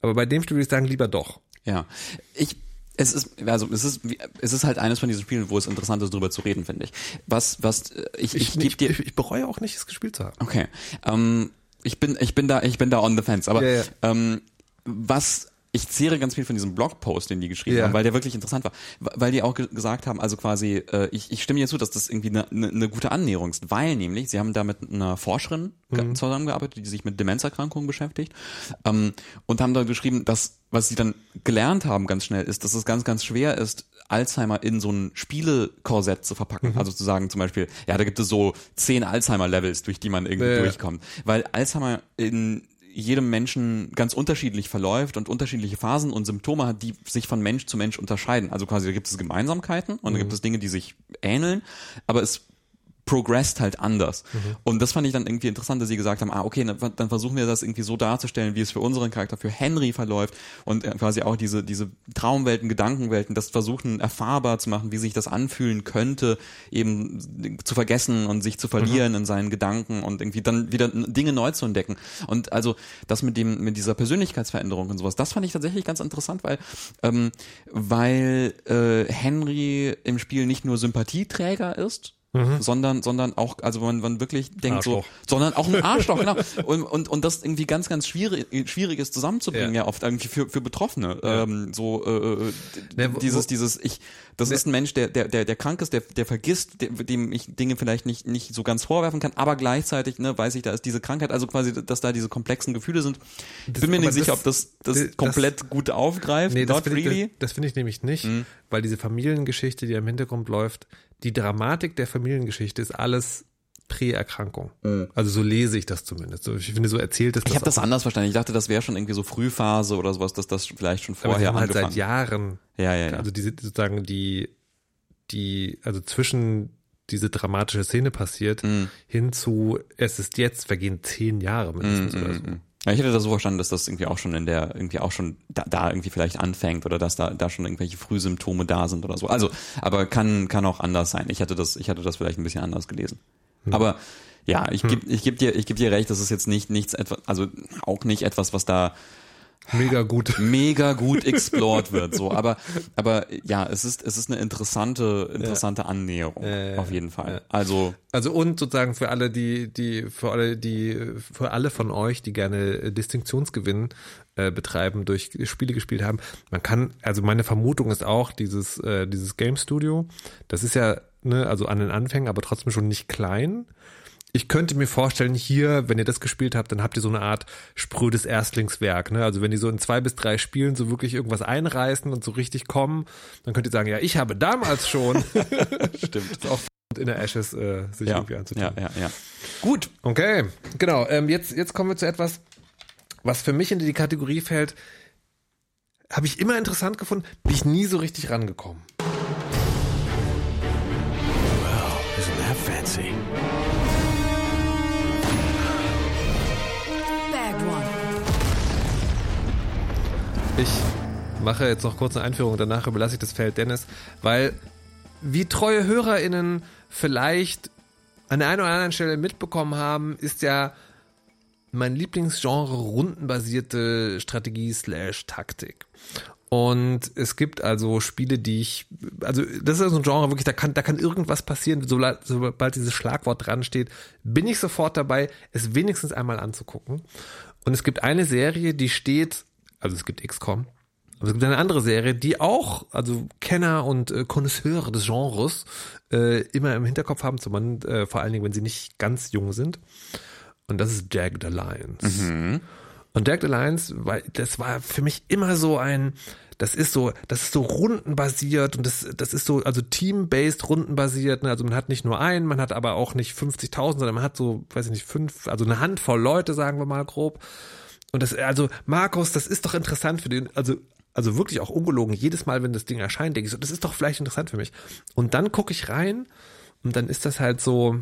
Aber bei dem Spiel würde ich sagen, lieber doch. Ja, ich es ist also es ist es ist halt eines von diesen Spielen, wo es interessant ist, drüber zu reden, finde ich. Was was äh, ich ich, Ich, gebe dir ich, ich bereue auch nicht, es gespielt zu haben. okay. Ähm, ich bin ich bin da ich bin da on the fence, aber Ja, ja. Ähm, was ich zehre ganz viel von diesem Blogpost, den die geschrieben Ja. haben, weil der wirklich interessant war, weil die auch ge gesagt haben, also quasi, äh, ich, ich stimme dir zu, dass das irgendwie eine, eine, eine gute Annäherung ist, weil nämlich sie haben da mit einer Forscherin ge- zusammengearbeitet, die sich mit Demenzerkrankungen beschäftigt ähm, und haben da geschrieben, dass was sie dann gelernt haben ganz schnell ist, dass es ganz ganz schwer ist, Alzheimer in so ein Spielekorsett zu verpacken. Also zu sagen zum Beispiel, ja, da gibt es so zehn Alzheimer-Levels, durch die man irgendwie ja. durchkommt, weil Alzheimer in jedem Menschen ganz unterschiedlich verläuft und unterschiedliche Phasen und Symptome hat, die sich von Mensch zu Mensch unterscheiden. Also quasi da gibt es Gemeinsamkeiten und da gibt es Dinge, die sich ähneln, aber es progressed halt anders. Und das fand ich dann irgendwie interessant, dass sie gesagt haben, ah, okay, dann, versuchen wir das irgendwie so darzustellen, wie es für unseren Charakter, für Henry verläuft und äh, quasi auch diese, diese Traumwelten, Gedankenwelten, das versuchen erfahrbar zu machen, wie sich das anfühlen könnte, eben zu vergessen und sich zu verlieren in seinen Gedanken und irgendwie dann wieder Dinge neu zu entdecken. Und also das mit dem, mit dieser Persönlichkeitsveränderung und sowas, das fand ich tatsächlich ganz interessant, weil, ähm, weil äh, Henry im Spiel nicht nur Sympathieträger ist, sondern sondern auch also man man wirklich denkt Arschloch. so sondern auch ein Arschloch genau. Und, und und das irgendwie ganz ganz schwierig schwierig ist zusammenzubringen Ja. ja, oft irgendwie für für Betroffene. Ähm, so äh, äh, Ne, wo- dieses wo- dieses ich das ist ein Mensch der der der der krank ist der der vergisst der, dem ich Dinge vielleicht nicht nicht so ganz vorwerfen kann aber gleichzeitig ne weiß ich da ist diese Krankheit also quasi dass da diese komplexen Gefühle sind. Ich bin mir nicht sicher das- ob das das, das- komplett gut aufgreift. Nee, das finde ich, really. Mhm. das, das finde ich nämlich nicht, weil diese Familiengeschichte, die im Hintergrund läuft, die Dramatik der Familiengeschichte ist alles Präerkrankung. Also so lese ich das zumindest. Ich finde, so erzählt es Mhm. ich habe das anders verstanden ich dachte das wäre schon irgendwie so Frühphase oder sowas dass das vielleicht schon Aber vorher haben halt angefangen seit Jahren ja ja ja Also diese sozusagen die, die, also zwischen diese dramatische Szene passiert, Mhm. hin zu es ist jetzt, vergehen zehn Jahre mindestens oder so. Ja, ich hätte das so verstanden, dass das irgendwie auch schon in der, irgendwie auch schon da, da irgendwie vielleicht anfängt oder dass da, da schon irgendwelche Frühsymptome da sind oder so. Also, aber kann, kann auch anders sein. Ich hatte das, ich hatte das vielleicht ein bisschen anders gelesen. Aber ja, ich geb, ich geb dir, ich geb dir recht, das ist jetzt nicht nichts etwas, also auch nicht etwas, was da Mega gut. mega gut explored wird, so. Aber, aber ja, es ist, es ist eine interessante, interessante Annäherung, Ja, ja, auf jeden Fall. ja. Also, Also und sozusagen für alle, die, die, für alle, die, für alle von euch, die gerne äh, Distinktionsgewinn äh, betreiben, durch Spiele gespielt haben, man kann, also meine Vermutung ist auch, dieses, äh, dieses Game Studio, das ist ja, ne, also an den Anfängen, aber trotzdem schon nicht klein. Ich könnte mir vorstellen, hier, wenn ihr das gespielt habt, dann habt ihr so eine Art sprödes Erstlingswerk. Ne? Also wenn die so in zwei bis drei Spielen so wirklich irgendwas einreißen und so richtig kommen, dann könnt ihr sagen, ja, ich habe damals schon stimmt. auch in der Ashes äh, sich Ja, irgendwie anzutun. ja, ja, ja. Gut. Okay, genau. Ähm, jetzt, jetzt kommen wir zu etwas, was für mich in die Kategorie fällt. Habe ich immer interessant gefunden, bin ich nie so richtig rangekommen. Isn't that fancy. Ich mache jetzt noch kurz eine Einführung, danach überlasse ich das Feld Dennis, weil wie treue HörerInnen vielleicht an der einen oder anderen Stelle mitbekommen haben, ist ja mein Lieblingsgenre rundenbasierte Strategie slash Taktik. Und es gibt also Spiele, die ich, also das ist so ein Genre wirklich, da kann, da kann irgendwas passieren, sobald, dieses Schlagwort dran steht, bin ich sofort dabei, es wenigstens einmal anzugucken. Und es gibt eine Serie, die steht, also es gibt XCOM, aber es gibt eine andere Serie, die auch, also Kenner und äh, Connoisseure des Genres äh, immer im Hinterkopf haben, zumal, äh, vor allen Dingen, wenn sie nicht ganz jung sind. Und das ist Jagged Alliance. Und Jagged Alliance, weil das war für mich immer so ein, das ist so, das ist so rundenbasiert und das, das ist so, also team-based rundenbasiert. Ne? Also man hat nicht nur einen, man hat aber auch nicht 50.000, sondern man hat so, weiß ich nicht, fünf, also eine Handvoll Leute, sagen wir mal grob. Und das, also Markus, das ist doch interessant für den, also also wirklich auch ungelogen, jedes Mal, wenn das Ding erscheint, denke ich so, das ist doch vielleicht interessant für mich. Und dann gucke ich rein und dann ist das halt so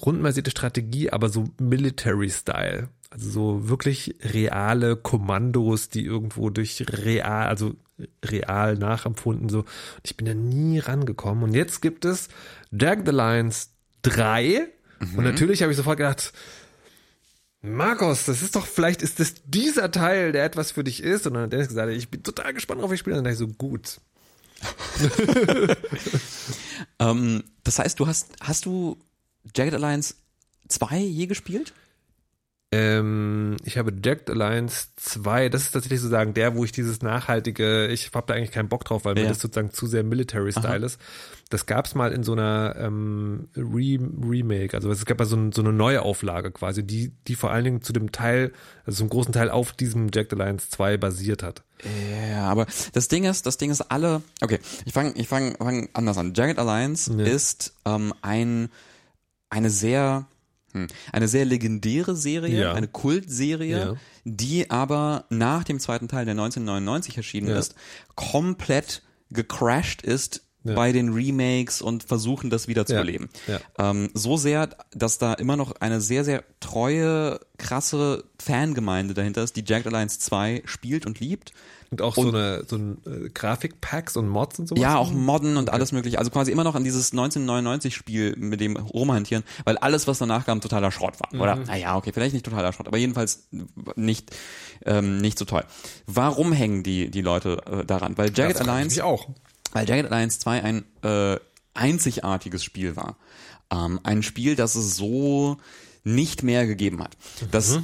rundenbasierte Strategie, aber so Military-Style. Also so wirklich reale Kommandos, die irgendwo durch real, also real nachempfunden, so. Und ich bin da nie rangekommen. Und jetzt gibt es Jack the Lions 3. Und natürlich habe ich sofort gedacht, Markus, das ist doch, vielleicht ist das dieser Teil, der etwas für dich ist. Und dann hat Dennis gesagt, ich bin total gespannt, auf ich spiele. Und dann dachte ich so, gut. Ähm, das heißt, du hast, hast du Jagged Alliance 2 je gespielt? Ähm, ich habe Jacked Alliance 2, das ist tatsächlich sozusagen der, wo ich dieses nachhaltige, ich habe da eigentlich keinen Bock drauf, weil mir Ja. das sozusagen zu sehr Military-Style ist. Das gab's mal in so einer ähm, Re Remake, also es gab ja so, ein, so eine neue Auflage quasi, die, die vor allen Dingen zu dem Teil, also zum großen Teil auf diesem Jacked Alliance 2 basiert hat. Ja, aber das Ding ist, das Ding ist alle. Okay, ich fange, ich fange, fang anders an. Jagged Alliance Ja. ist ähm, ein eine sehr eine sehr legendäre Serie, Ja. eine Kultserie, Ja. die aber nach dem zweiten Teil, der 1999 erschienen Ja. ist, komplett gecrashed ist bei den Remakes und versuchen, das wieder zu Ja. beleben. Ja. Ähm, so sehr, dass da immer noch eine sehr, sehr treue, krasse Fangemeinde dahinter ist, die Jagged Alliance 2 spielt und liebt. Und auch so eine so ein äh, Grafikpacks und Mods und sowas. Ja, auch Modden und alles mögliche. Also quasi immer noch an dieses 1999-Spiel mit dem rumhantieren, weil alles, was danach kam, totaler Schrott war. Oder, naja, okay, vielleicht nicht totaler Schrott, aber jedenfalls nicht, ähm, nicht so toll. Warum hängen die, die Leute äh, daran? Weil Jagged ich Alliance auch. weil Jagged Alliance 2 ein äh, einzigartiges Spiel war. Ähm, ein Spiel, das es so nicht mehr gegeben hat. Das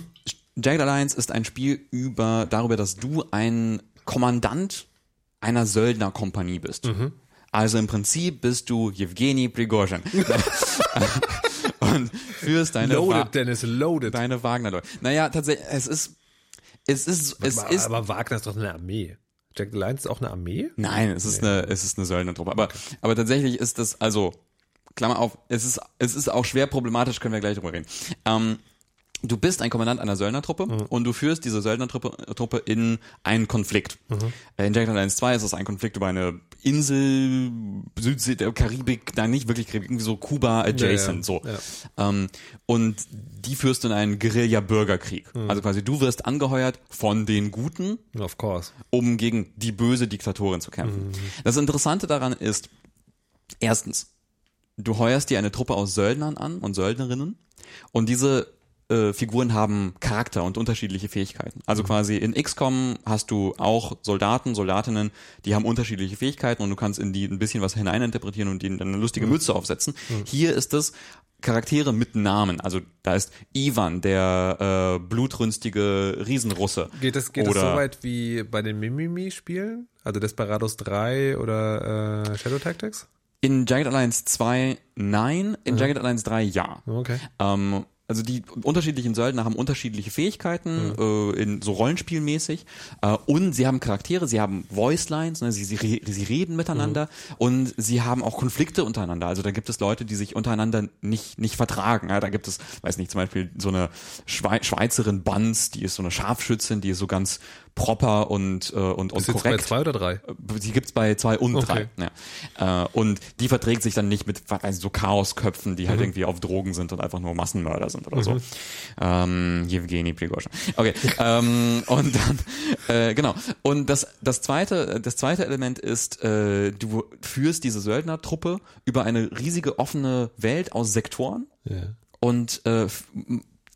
Jagged Alliance ist ein Spiel über darüber, dass du ein Kommandant einer Söldnerkompanie bist. Also im Prinzip bist du Jewgeni Prigozhin. Und führst deine, Wa Loaded, Dennis, loaded. deine Wagner-Leute. Naja, tatsächlich, es ist, es ist, es aber, ist aber Wagner ist doch eine Armee. Jacked Alliance ist auch eine Armee? Nein, es ist eine, es ist eine Söldnertruppe. Aber, aber tatsächlich ist das, also, Klammer auf, es ist, es ist auch schwer problematisch, können wir gleich drüber reden. Ähm, du bist ein Kommandant einer Söldnertruppe und du führst diese Söldnertruppe Truppe in einen Konflikt. Äh, In Jagged Alliance 2 ist es ein Konflikt über eine Insel, Südsee, der Karibik, nein, nicht wirklich Karibik, irgendwie so Kuba adjacent, Ja, ja. so. Ähm, und die führst du in einen Guerilla-Bürgerkrieg. Also quasi du wirst angeheuert von den Guten, Of course. um gegen die böse Diktatorin zu kämpfen. Das Interessante daran ist, erstens, du heuerst dir eine Truppe aus Söldnern an und Söldnerinnen und diese äh, Figuren haben Charakter und unterschiedliche Fähigkeiten. Also quasi in XCOM hast du auch Soldaten, Soldatinnen, die haben unterschiedliche Fähigkeiten und du kannst in die ein bisschen was hineininterpretieren und ihnen dann eine lustige Mütze aufsetzen. Hier ist es Charaktere mit Namen. Also da ist Ivan, der äh, blutrünstige Riesenrusse. Geht es geht so weit wie bei den Mimimi-Spielen? Also Desperados 3 oder äh, Shadow Tactics? In Jagged Alliance 2 nein, in Jagged Alliance 3 ja. Okay. Ähm, also die unterschiedlichen Söldner haben unterschiedliche Fähigkeiten, mhm. äh, in so Rollenspielmäßig. Äh, und sie haben Charaktere, sie haben Voicelines, ne, sie, sie, sie reden miteinander mhm. und sie haben auch Konflikte untereinander. Also da gibt es Leute, die sich untereinander nicht, nicht vertragen. Ja, da gibt es, weiß nicht, zum Beispiel so eine Schwe Schweizerin Banz, die ist so eine Scharfschützin, die ist so ganz proper und äh, und, und korrekt. bei zwei oder drei? Die gibt's bei zwei und okay. drei. Ja. Äh, und die verträgt sich dann nicht mit weiß, so Chaosköpfen, die halt mhm. irgendwie auf Drogen sind und einfach nur Massenmörder sind oder mhm. so. Ähm, Jewgeni Prigozhin. Okay. ähm, und dann äh, genau. Und das das zweite das zweite Element ist, äh, du führst diese Söldnertruppe über eine riesige offene Welt aus Sektoren. Ja. Und äh,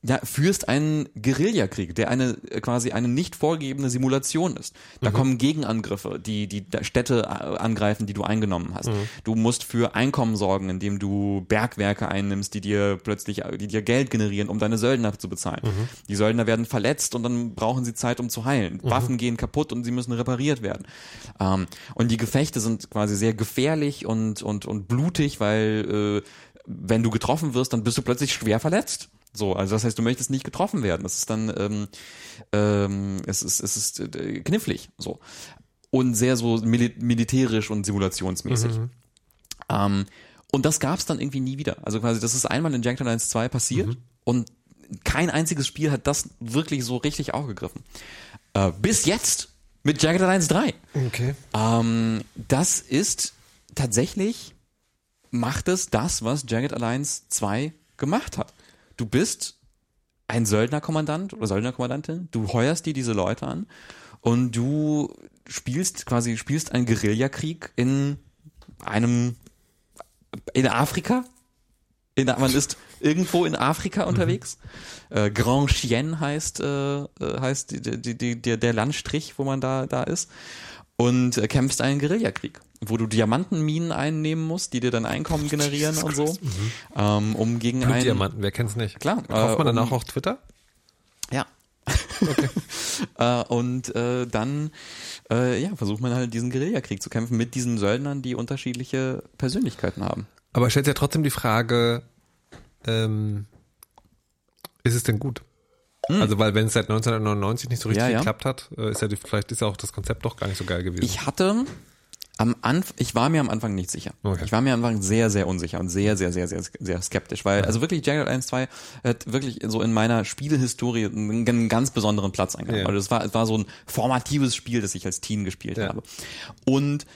ja, führst einen Guerillakrieg, der eine quasi eine nicht vorgegebene Simulation ist. Da mhm. kommen Gegenangriffe, die die Städte äh, angreifen, die du eingenommen hast. Mhm. Du musst für Einkommen sorgen, indem du Bergwerke einnimmst, die dir plötzlich, die dir Geld generieren, um deine Söldner zu bezahlen. Mhm. Die Söldner werden verletzt und dann brauchen sie Zeit, um zu heilen. Mhm. Waffen gehen kaputt und sie müssen repariert werden. Ähm, und die Gefechte sind quasi sehr gefährlich und und und blutig, weil äh, wenn du getroffen wirst, dann bist du plötzlich schwer verletzt. So, also das heißt, du möchtest nicht getroffen werden. Das ist dann, ähm, ähm, es ist, es ist äh, knifflig, so. Und sehr so mil militärisch und simulationsmäßig. Mhm. Ähm, und das gab es dann irgendwie nie wieder. Also quasi, das ist einmal in Jagged Alliance 2 passiert mhm. und kein einziges Spiel hat das wirklich so richtig aufgegriffen. Äh, bis jetzt mit Jagged Alliance 3. Okay. Ähm, das ist tatsächlich, macht es das, was Jagged Alliance 2 gemacht hat du bist ein Söldnerkommandant oder Söldnerkommandantin, du heuerst dir diese Leute an und du spielst quasi, spielst einen Guerillakrieg in einem, in Afrika. In, man ist irgendwo in Afrika mhm. unterwegs. Mhm. Äh, Grand Chien heißt, äh, äh heißt die, die, die, der, der Landstrich, wo man da, da ist. Und äh, kämpfst einen Guerillakrieg wo du Diamantenminen einnehmen musst, die dir dann Einkommen generieren und so, mhm. ähm, um gegen einen Diamanten, wer kennt's nicht? Klar. Kauft man äh, um, danach auch Twitter? Ja. Okay. äh, und äh, dann äh, ja, versucht man halt diesen Guerillakrieg zu kämpfen mit diesen Söldnern, die unterschiedliche Persönlichkeiten haben. Aber stellt ja trotzdem die Frage, ähm, ist es denn gut? Hm. Also weil wenn es seit 1999 nicht so richtig ja, ja. geklappt hat, äh, ist ja die, vielleicht ist ja auch das Konzept doch gar nicht so geil gewesen. Ich hatte am Anfang, ich war mir am Anfang nicht sicher. Okay. Ich war mir am Anfang sehr, sehr unsicher und sehr, sehr, sehr, sehr, sehr skeptisch, weil, also wirklich Jagged 1, 2 hat wirklich so in meiner Spielehistorie einen, ganz besonderen Platz eingenommen. Ja. Also es war, es war so ein formatives Spiel, das ich als Teen gespielt habe. Und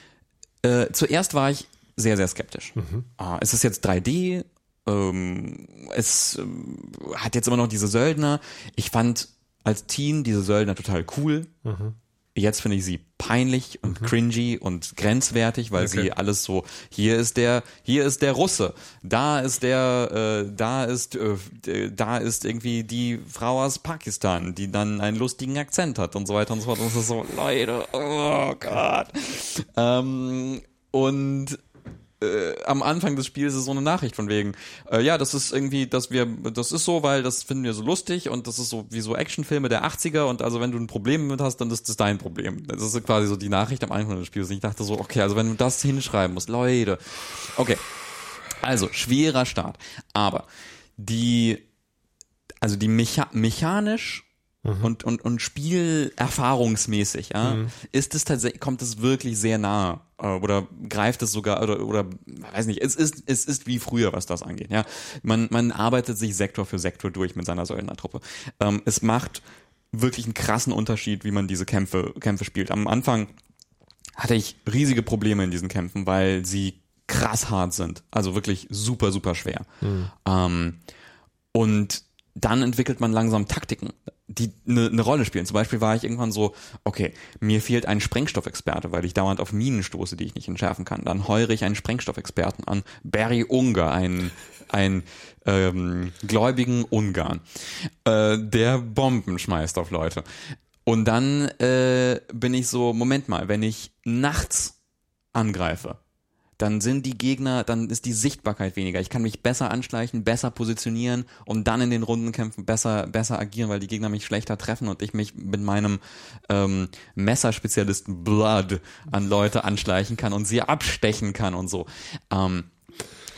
äh, zuerst war ich sehr, sehr skeptisch. Mhm. Ah, es ist jetzt 3D, ähm, es äh, hat jetzt immer noch diese Söldner. Ich fand als Teen diese Söldner total cool. Mhm. Jetzt finde ich sie peinlich und mhm. cringy und grenzwertig, weil okay. sie alles so, hier ist der, hier ist der Russe, da ist der, äh, da ist, äh, da ist irgendwie die Frau aus Pakistan, die dann einen lustigen Akzent hat und so weiter und so fort. Und so, so Leute, oh Gott. Ähm, und äh, am Anfang des Spiels ist so eine Nachricht von wegen, äh, ja, das ist irgendwie, dass wir, das ist so, weil das finden wir so lustig und das ist so wie so Actionfilme der 80er und also wenn du ein Problem mit hast, dann ist das dein Problem. Das ist quasi so die Nachricht am Anfang des Spiels. Und ich dachte so, okay, also wenn du das hinschreiben musst, Leute. Okay. Also, schwerer Start. Aber die, also die Mecha mechanisch Mhm. Und, und, und spielerfahrungsmäßig, ja, mhm. ist es tatsächlich, kommt es wirklich sehr nah äh, oder greift es sogar oder, oder weiß nicht, es ist, es ist wie früher, was das angeht, ja. Man, man arbeitet sich Sektor für Sektor durch mit seiner Söldnertruppe. Ähm, es macht wirklich einen krassen Unterschied, wie man diese Kämpfe, Kämpfe spielt. Am Anfang hatte ich riesige Probleme in diesen Kämpfen, weil sie krass hart sind. Also wirklich super, super schwer. Mhm. Ähm, und dann entwickelt man langsam Taktiken, die eine ne Rolle spielen. Zum Beispiel war ich irgendwann so, okay, mir fehlt ein Sprengstoffexperte, weil ich dauernd auf Minen stoße, die ich nicht entschärfen kann. Dann heure ich einen Sprengstoffexperten an, Barry Unger, einen, einen ähm, gläubigen Ungarn, äh, der Bomben schmeißt auf Leute. Und dann äh, bin ich so, Moment mal, wenn ich nachts angreife, dann sind die Gegner, dann ist die Sichtbarkeit weniger. Ich kann mich besser anschleichen, besser positionieren und dann in den Rundenkämpfen besser, besser agieren, weil die Gegner mich schlechter treffen und ich mich mit meinem ähm, Messerspezialisten Blood an Leute anschleichen kann und sie abstechen kann und so. Ähm,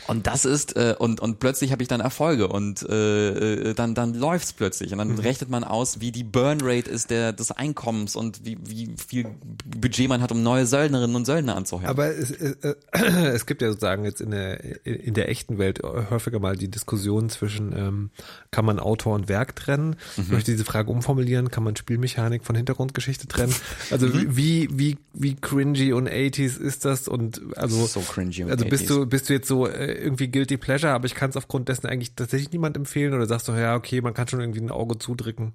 Und das ist äh, und und plötzlich habe ich dann Erfolge und äh, äh dann dann läuft's plötzlich und dann mhm. rechnet man aus, wie die Burnrate ist der des Einkommens und wie wie viel Budget man hat, um neue Söldnerinnen und Söldner anzuhören. Aber es, äh, es gibt ja sozusagen jetzt in der in der echten Welt häufiger mal die Diskussion zwischen ähm, kann man Autor und Werk trennen. Mhm. Ich möchte diese Frage umformulieren, kann man Spielmechanik von Hintergrundgeschichte trennen? Also mhm. wie wie wie cringy und 80s ist das und also so cringy und also bist 80s. du bist du jetzt so äh, irgendwie guilty pleasure, aber ich kann es aufgrund dessen eigentlich tatsächlich niemand empfehlen oder sagst du, ja, okay, man kann schon irgendwie ein Auge zudrücken?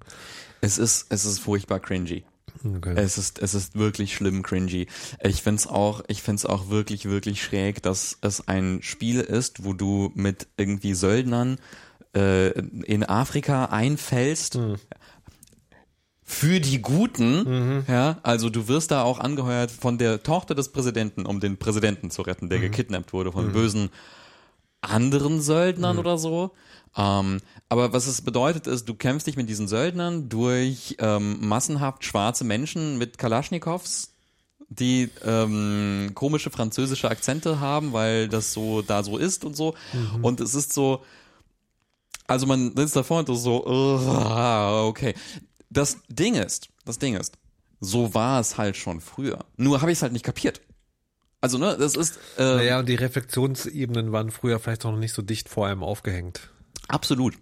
Es ist, es ist furchtbar cringy. Okay. Es ist, es ist wirklich schlimm cringy. Ich find's auch, ich find's auch wirklich, wirklich schräg, dass es ein Spiel ist, wo du mit irgendwie Söldnern äh, in Afrika einfällst. Mhm für die Guten, mhm. ja, also du wirst da auch angeheuert von der Tochter des Präsidenten, um den Präsidenten zu retten, der mhm. gekidnappt wurde von mhm. bösen anderen Söldnern mhm. oder so. Ähm, aber was es bedeutet ist, du kämpfst dich mit diesen Söldnern durch ähm, massenhaft schwarze Menschen mit Kalaschnikows, die ähm, komische französische Akzente haben, weil das so da so ist und so. Mhm. Und es ist so, also man sitzt davor und ist so, uh, okay. Das Ding ist, das Ding ist, so war es halt schon früher. Nur habe ich es halt nicht kapiert. Also, ne, das ist. Äh, naja, und die Reflexionsebenen waren früher vielleicht noch nicht so dicht vor einem aufgehängt. Absolut.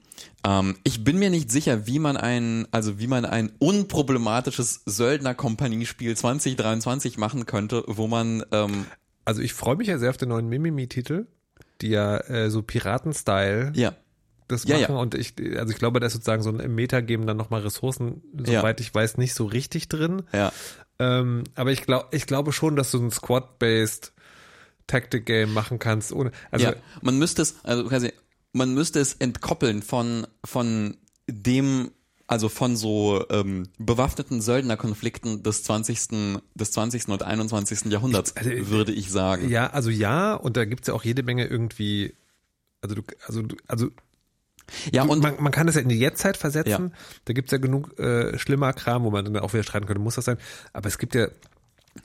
Ähm, ich bin mir nicht sicher, wie man ein, also wie man ein unproblematisches Söldner-Kompaniespiel 2023 machen könnte, wo man. Ähm, also ich freue mich ja sehr auf den neuen Mimimi-Titel, die ja äh, so Piraten-Style ja. das machen. Ja, ja. Und ich, also ich glaube, da ist sozusagen so ein Meta geben dann nochmal Ressourcen, soweit ja. ich weiß, nicht so richtig drin. Ja. Ähm, aber ich glaube, ich glaube schon, dass du ein Squad-based Tactic Game machen kannst. Ohne, also ja, man müsste es, also quasi, man müsste es entkoppeln von von dem, also von so ähm, bewaffneten Söldnerkonflikten des 20. des 20. und 21. Jahrhunderts, also, würde ich sagen. Ja, also ja, und da gibt's ja auch jede Menge irgendwie, also du, also du, also ja, und man, man kann das ja in die Jetztzeit versetzen. Ja. Da gibt's ja genug äh, schlimmer Kram, wo man dann auch wieder streiten könnte, muss das sein. Aber es gibt ja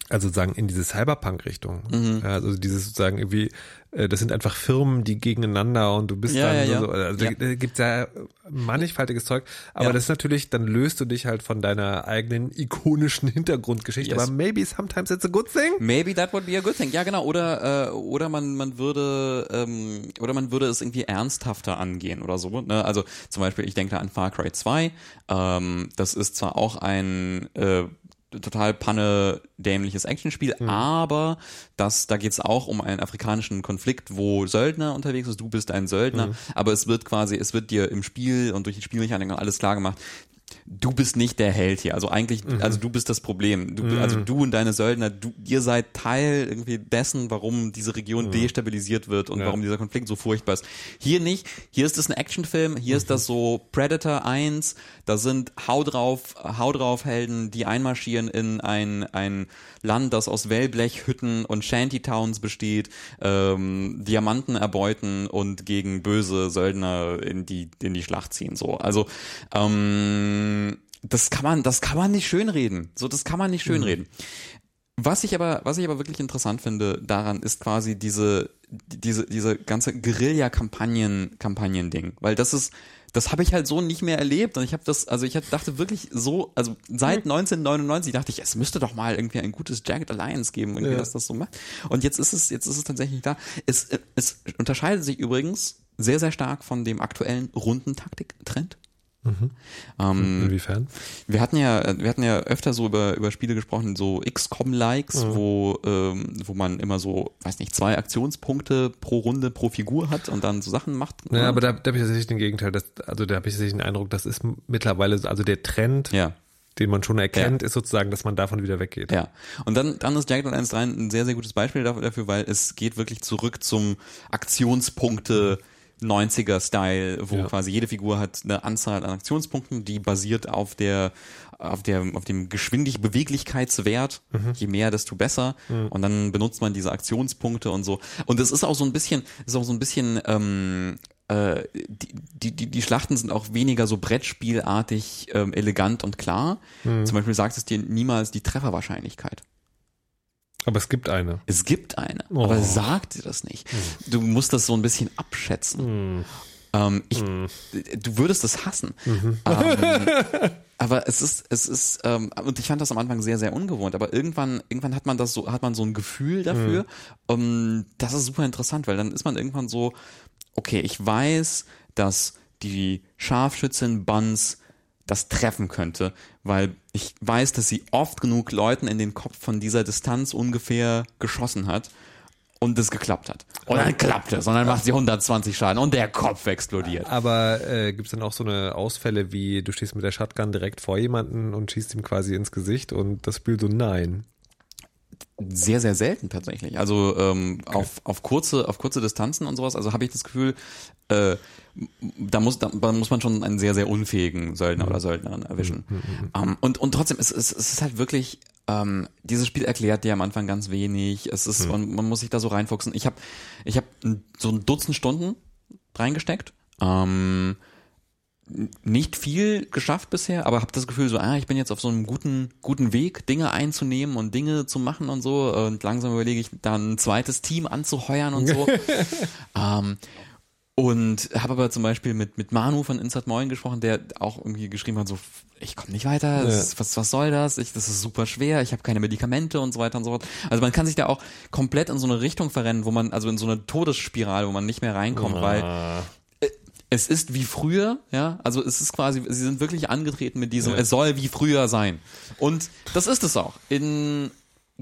also sozusagen in diese Cyberpunk-Richtung. Mhm. Also dieses sozusagen irgendwie äh, das sind einfach Firmen, die gegeneinander und du bist ja, dann ja, so, also ja. da gibt's ja mannigfaltiges Zeug, aber das ist natürlich, dann löst du dich halt von deiner eigenen ikonischen Hintergrundgeschichte, yes. aber maybe sometimes it's a good thing. Maybe that would be a good thing. Ja, genau, oder äh, oder man man würde ähm, oder man würde es irgendwie ernsthafter angehen oder so, ne? Also zum Beispiel, ich denke da an Far Cry 2, ähm, das ist zwar auch ein äh, total panne dämliches Actionspiel, mhm. aber das, da geht's auch um einen afrikanischen Konflikt, wo Söldner unterwegs ist, du bist ein Söldner, mhm. aber es wird quasi, es wird dir im Spiel und durch die Spielmechanik alles klar gemacht, du bist nicht der Held hier. Also eigentlich, mhm. also du bist das Problem. Du, mhm. Also du und deine Söldner, du, ihr seid Teil irgendwie dessen, warum diese Region mhm. destabilisiert wird und ja. warum dieser Konflikt so furchtbar ist. Hier nicht. Hier ist es ein Actionfilm. Hier ist das so Predator 1. Da sind Hau drauf, Hau drauf Helden, die einmarschieren in ein, ein Land, das aus Wellblechhütten und Shantytowns besteht, ähm, Diamanten erbeuten und gegen böse Söldner in die, in die Schlacht ziehen. So. Also, ähm, ähm, das kann man, das kann man nicht schönreden. So, das kann man nicht schönreden. Mhm. Was ich aber, was ich aber wirklich interessant finde daran, ist quasi diese, diese, diese ganze Guerilla-Kampagnen, Kampagnen-Ding. Weil das ist, das habe ich halt so nicht mehr erlebt und ich habe das, also ich dachte wirklich so, also seit 1999 dachte ich, es müsste doch mal irgendwie ein gutes Jagged Alliance geben, irgendwie, ja. dass das so macht. Und jetzt ist es, jetzt ist es tatsächlich da. Es, es unterscheidet sich übrigens sehr, sehr stark von dem aktuellen Rundentaktik-Trend. Mhm. Ähm, Inwiefern? Wir hatten ja, wir hatten ja öfter so über, über Spiele gesprochen, so XCOM-Likes, mhm. wo, ähm, wo man immer so, weiß nicht, zwei Aktionspunkte pro Runde, pro Figur hat und dann so Sachen macht. Ja, aber da, da habe ich tatsächlich den Gegenteil. Das, also da habe ich tatsächlich den Eindruck, das ist mittlerweile, also der Trend, ja. den man schon erkennt, ja. ist sozusagen, dass man davon wieder weggeht. Ja. Und dann, dann ist Jagged 1.3 ein sehr, sehr gutes Beispiel dafür, weil es geht wirklich zurück zum Aktionspunkte. Mhm 90er-Style, wo ja. quasi jede Figur hat eine Anzahl an Aktionspunkten, die basiert auf der auf der auf dem geschwindig Beweglichkeitswert. Mhm. Je mehr, desto besser. Mhm. Und dann benutzt man diese Aktionspunkte und so. Und es ist auch so ein bisschen, ist auch so ein bisschen ähm, äh, die, die, die Schlachten sind auch weniger so Brettspielartig ähm, elegant und klar. Mhm. Zum Beispiel sagt es dir niemals die Trefferwahrscheinlichkeit. Aber es gibt eine. Es gibt eine, oh. aber sag dir das nicht. Du musst das so ein bisschen abschätzen. Mm. Ähm, ich, mm. Du würdest es hassen. Mhm. Ähm, aber es ist, es ist, ähm, und ich fand das am Anfang sehr, sehr ungewohnt. Aber irgendwann, irgendwann hat man das so, hat man so ein Gefühl dafür. Mhm. Das ist super interessant, weil dann ist man irgendwann so, okay, ich weiß, dass die Scharfschützin Buns das treffen könnte, weil ich weiß, dass sie oft genug Leuten in den Kopf von dieser Distanz ungefähr geschossen hat und es geklappt hat. Und dann klappt es und dann macht sie 120 Schaden und der Kopf explodiert. Aber äh, gibt es dann auch so eine Ausfälle wie, du stehst mit der Shotgun direkt vor jemanden und schießt ihm quasi ins Gesicht und das Spiel so nein? Sehr, sehr selten tatsächlich. Also ähm, okay. auf, auf, kurze, auf kurze Distanzen und sowas, also habe ich das Gefühl, äh, da muss, da, da muss man schon einen sehr, sehr unfähigen Söldner mhm. oder Söldnerin erwischen. Mhm. Um, mhm, ähm, und, und trotzdem, es, es, es ist halt wirklich, ähm, dieses Spiel erklärt dir am Anfang ganz wenig. Es ist, mhm. man, man muss sich da so reinfuchsen. Ich habe ich hab so ein Dutzend Stunden reingesteckt. Ähm, nicht viel geschafft bisher, aber habe das Gefühl so, ah, ich bin jetzt auf so einem guten guten Weg, Dinge einzunehmen und Dinge zu machen und so. Und langsam überlege ich dann ein zweites Team anzuheuern und so. ähm, und habe aber zum Beispiel mit, mit Manu von Insert Moin gesprochen, der auch irgendwie geschrieben hat, so, ich komme nicht weiter, ja. was, was soll das? Ich, das ist super schwer, ich habe keine Medikamente und so weiter und so fort. Also man kann sich da auch komplett in so eine Richtung verrennen, wo man, also in so eine Todesspirale, wo man nicht mehr reinkommt, ah. weil äh, es ist wie früher, ja, also es ist quasi, sie sind wirklich angetreten mit diesem, ja. es soll wie früher sein. Und das ist es auch. In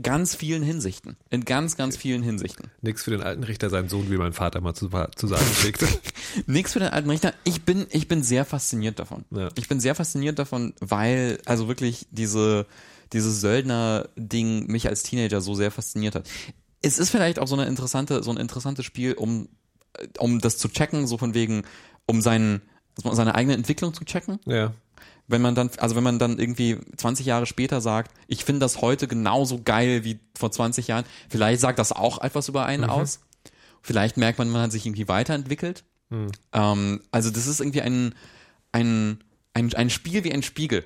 ganz vielen Hinsichten. In ganz, ganz vielen Hinsichten. Nix für den alten Richter, sein Sohn, wie mein Vater mal zu, zu sagen pflegte. Nix für den alten Richter. Ich bin, ich bin sehr fasziniert davon. Ja. Ich bin sehr fasziniert davon, weil, also wirklich diese, dieses Söldner-Ding mich als Teenager so sehr fasziniert hat. Es ist vielleicht auch so eine interessante, so ein interessantes Spiel, um, um das zu checken, so von wegen, um seinen, seine eigene Entwicklung zu checken. Ja wenn man dann, also wenn man dann irgendwie 20 Jahre später sagt, ich finde das heute genauso geil wie vor 20 Jahren, vielleicht sagt das auch etwas über einen mhm. aus. Vielleicht merkt man, man hat sich irgendwie weiterentwickelt. Mhm. Ähm, also das ist irgendwie ein, ein, ein, ein Spiel wie ein Spiegel.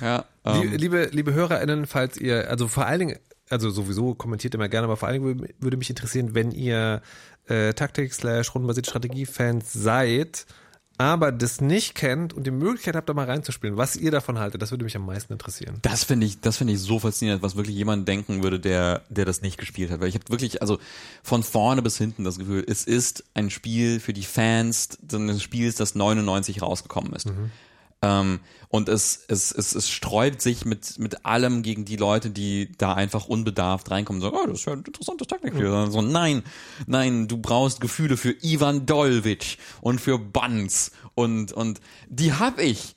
Ja, ähm. liebe, liebe HörerInnen, falls ihr, also vor allen Dingen, also sowieso kommentiert immer gerne, aber vor allen Dingen würde mich interessieren, wenn ihr äh, Taktik slash rundenbasierte Strategie-Fans seid, aber das nicht kennt und die Möglichkeit habt, da mal reinzuspielen, was ihr davon haltet, das würde mich am meisten interessieren. Das finde ich, das finde ich so faszinierend, was wirklich jemand denken würde, der, der das nicht gespielt hat. Weil ich habe wirklich, also von vorne bis hinten das Gefühl, es ist ein Spiel für die Fans ein Spiel, das 99 rausgekommen ist. Mhm. Ähm, und es, es, es, es sträubt sich mit, mit allem gegen die Leute, die da einfach unbedarft reinkommen und sagen, oh, das ist ja ein interessantes Taktikspiel. Mhm. So, nein, nein, du brauchst Gefühle für Ivan Dolvic und für Buns und, und die hab ich.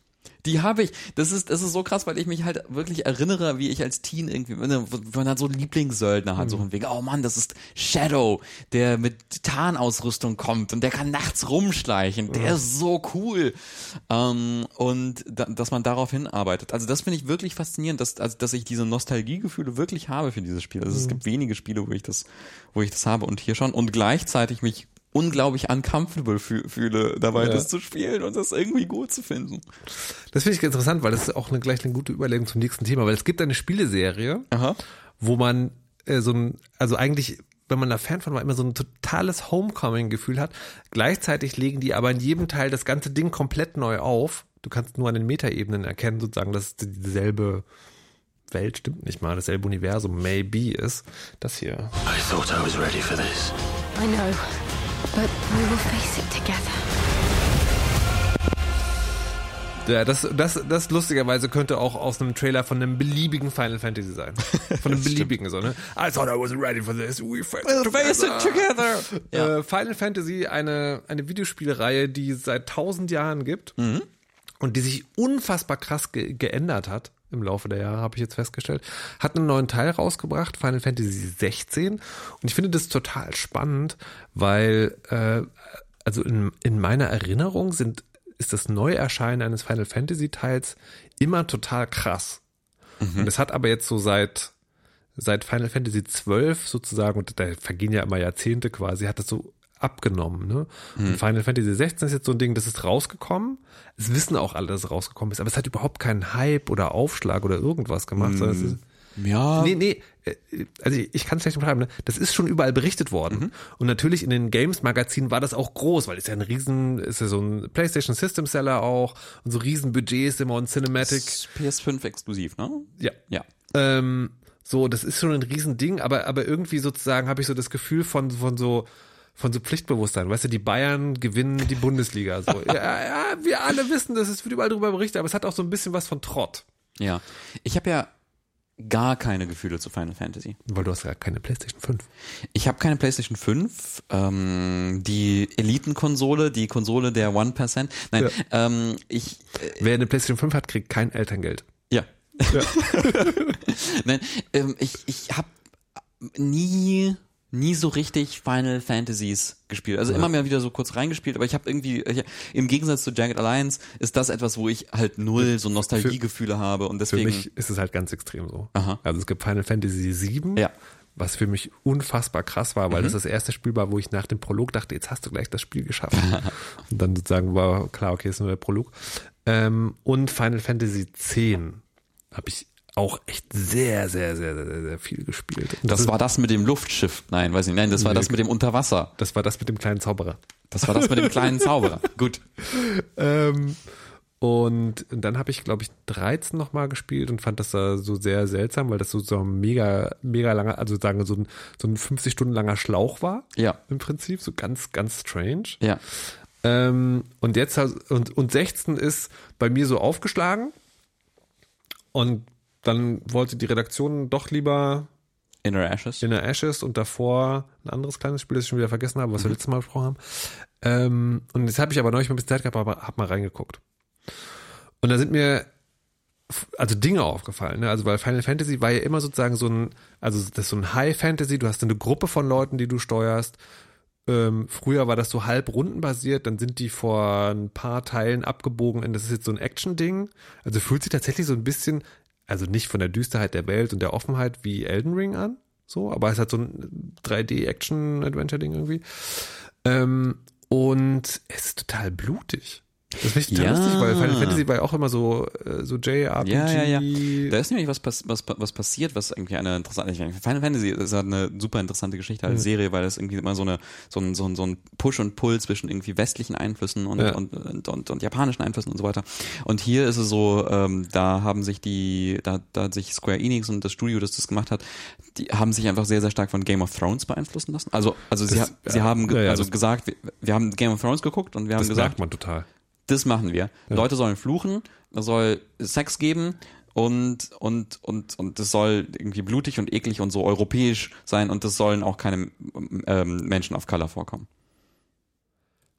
Die habe ich. Das ist, das ist so krass, weil ich mich halt wirklich erinnere, wie ich als Teen irgendwie, wenn man halt so Lieblingssöldner hat, mhm. so von wegen, oh Mann, das ist Shadow, der mit Tarnausrüstung kommt und der kann nachts rumschleichen. Der mhm. ist so cool. Ähm, und da, dass man darauf hinarbeitet. Also das finde ich wirklich faszinierend, dass, also, dass ich diese Nostalgiegefühle wirklich habe für dieses Spiel. Also mhm. es gibt wenige Spiele, wo ich das, wo ich das habe und hier schon und gleichzeitig mich unglaublich uncomfortable fühle, dabei ja. das zu spielen und das irgendwie gut zu finden. Das finde ich ganz interessant, weil das ist auch eine, gleich eine gute Überlegung zum nächsten Thema, weil es gibt eine Spieleserie, Aha. wo man äh, so ein, also eigentlich wenn man da Fan von war, immer so ein totales Homecoming-Gefühl hat. Gleichzeitig legen die aber in jedem Teil das ganze Ding komplett neu auf. Du kannst nur an den Metaebenen erkennen, sozusagen, dass es dieselbe Welt, stimmt nicht mal, dasselbe Universum, maybe ist. Das hier. I thought I was ready for this. I know. But we will face it together. Ja, das, das, das lustigerweise könnte auch aus einem Trailer von einem beliebigen Final Fantasy sein. Von einem beliebigen so, ne? I thought I wasn't ready for this. We face, we'll it, face it together. Ja. Äh, Final Fantasy, eine, eine Videospielreihe, die es seit tausend Jahren gibt mhm. und die sich unfassbar krass ge geändert hat im Laufe der Jahre, habe ich jetzt festgestellt, hat einen neuen Teil rausgebracht, Final Fantasy 16. Und ich finde das total spannend, weil, äh, also in, in meiner Erinnerung sind, ist das Neuerscheinen eines Final Fantasy Teils immer total krass. Mhm. Und es hat aber jetzt so seit, seit Final Fantasy 12 sozusagen, und da vergehen ja immer Jahrzehnte quasi, hat das so abgenommen. Ne? Mhm. Und Final Fantasy 16 ist jetzt so ein Ding, das ist rausgekommen. Es wissen auch alle, dass es rausgekommen ist, aber es hat überhaupt keinen Hype oder Aufschlag oder irgendwas gemacht. Sondern es ist, Ja. Nee, nee, äh, also ich kann es schlecht beschreiben, ne? das ist schon überall berichtet worden. Mhm. Und natürlich in den Games-Magazinen war das auch groß, weil es ja ein riesen, ist ja so ein PlayStation System Seller auch und so riesen Budgets immer und Cinematic. PS5 exklusiv, ne? Ja. Ja. Ähm, so, das ist schon ein Riesending, aber, aber irgendwie sozusagen habe ich so das Gefühl von, von so, von so Pflichtbewusstsein. Weißt du, die Bayern gewinnen die Bundesliga. So. ja, ja, wir alle wissen das, es wird überall drüber berichtet, aber es hat auch so ein bisschen was von Trott. Ja. Ich habe ja gar keine Gefühle zu Final Fantasy. Weil du hast ja keine PlayStation 5. Ich habe keine PlayStation 5, ähm, die Elitenkonsole, die Konsole der 1%. Nein, Ja. ähm, ich, äh, Wer eine PlayStation 5 hat, kriegt kein Elterngeld. ja. Nein, ähm, ich, ich habe nie nie so richtig Final Fantasies gespielt. Also immer mal wieder so kurz reingespielt, aber ich habe irgendwie ich, im Gegensatz zu Jagged Alliance ist das etwas, wo ich halt null so Nostalgiegefühle habe und Für deswegen mich ist es halt ganz extrem so. Aha. Also es gibt Final Fantasy 7, Ja. was für mich unfassbar krass war, weil das das erste Spiel war, wo ich nach dem Prolog dachte, jetzt hast du gleich das Spiel geschafft. und dann sozusagen war klar, okay, ist nur der Prolog. Ähm, und Final Fantasy 10 habe ich auch echt sehr, sehr, sehr, sehr, sehr, viel gespielt. Und das war das mit dem Luftschiff. Nein, weiß ich nicht. Nein, das war das mit dem Unterwasser. das war das mit dem kleinen Zauberer. Das war das mit dem kleinen Zauberer. Gut. Ähm, und dann habe ich, glaube ich, 13 nochmal gespielt und fand das da so sehr seltsam, weil das so, so ein mega, mega langer, also sagen wir so ein, so ein 50 Stunden langer Schlauch war. Ja. Im Prinzip, so ganz, ganz strange. Ja. Ähm, und jetzt, hast- und, und 16 ist bei mir so aufgeschlagen. Und dann wollte die Redaktion doch lieber Inner Ashes. Inner Ashes und davor ein anderes kleines Spiel, das ich schon wieder vergessen habe, was wir letztes Mal besprochen haben. Ähm, und jetzt habe ich aber neulich mal ein bisschen Zeit gehabt, aber hab mal reingeguckt. Und da sind mir also Dinge aufgefallen, ne? Also weil Final Fantasy war ja immer sozusagen so ein, also das ist so ein High Fantasy, du hast eine Gruppe von Leuten, die du steuerst. Ähm, früher war das so halb rundenbasiert, dann sind die vor ein paar Teilen abgebogen in das ist jetzt so ein Action-Ding. Also fühlt sich tatsächlich so ein bisschen, also nicht von der Düsterheit der Welt und der Offenheit wie Elden Ring an, so, aber es hat so ein 3D-Action-Adventure-Ding irgendwie. Ähm, und es ist total blutig. Das finde ich total Ja. lustig, weil Final Fantasy war ja auch immer so, äh, so JRPG. Ja, ja, ja. Da ist nämlich was, was, was passiert, was irgendwie eine interessante, ich meine, Final Fantasy ist halt eine super interessante Geschichte als Serie, weil es irgendwie immer so eine, so ein, so ein, so ein Push und Pull zwischen irgendwie westlichen Einflüssen und, Ja. und, und, und, und japanischen Einflüssen und so weiter. Und hier ist es so, ähm, da haben sich die, da, da hat sich Square Enix und das Studio, das das gemacht hat, die haben sich einfach sehr, sehr stark von Game of Thrones beeinflussen lassen. Also, also sie, Das- sie ja. haben ge Ja, also das- gesagt, wir, wir haben Game of Thrones geguckt und wir haben Das gesagt, merkt man total. Das machen wir. Leute sollen fluchen, es soll Sex geben und und und und es soll irgendwie blutig und eklig und so europäisch sein und es sollen auch keine ähm, Menschen of Color vorkommen.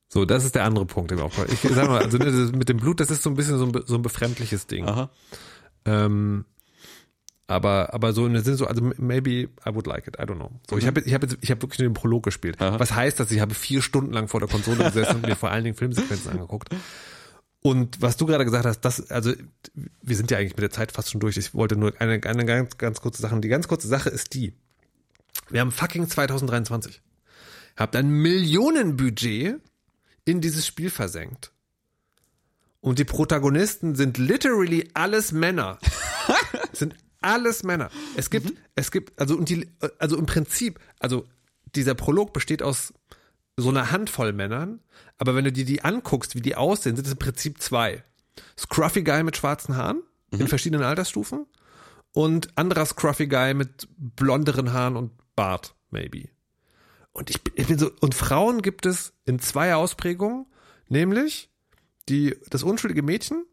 So, das ist der andere Punkt, wir auch. Ich sag mal, also ne, das mit dem Blut, das ist so ein bisschen so ein, so ein befremdliches Ding. Aha. Ähm, aber, aber so in der Sinn so, also maybe I would like it, I don't know. So, ich habe ich habe jetzt, ich habe wirklich nur den Prolog gespielt. Aha. Was heißt das? Ich habe vier Stunden lang vor der Konsole gesessen und mir vor allen Dingen Filmsequenzen angeguckt. Und was du gerade gesagt hast, das, also wir sind ja eigentlich mit der Zeit fast schon durch. Ich wollte nur eine, eine ganz, ganz kurze Sache. Die ganz kurze Sache ist die: Wir haben fucking 2023. Habt ein Millionenbudget in dieses Spiel versenkt. Und die Protagonisten sind literally alles Männer. sind alles Männer. Es gibt, es gibt, also, und die, also im Prinzip, also dieser Prolog besteht aus so einer Handvoll Männern, aber wenn du dir die anguckst, wie die aussehen, sind es im Prinzip zwei. Scruffy Guy mit schwarzen Haaren in verschiedenen Altersstufen und anderer Scruffy Guy mit blonderen Haaren und Bart, maybe. Und ich bin, ich bin so, und Frauen gibt es in zwei Ausprägungen, nämlich die, das unschuldige Mädchen,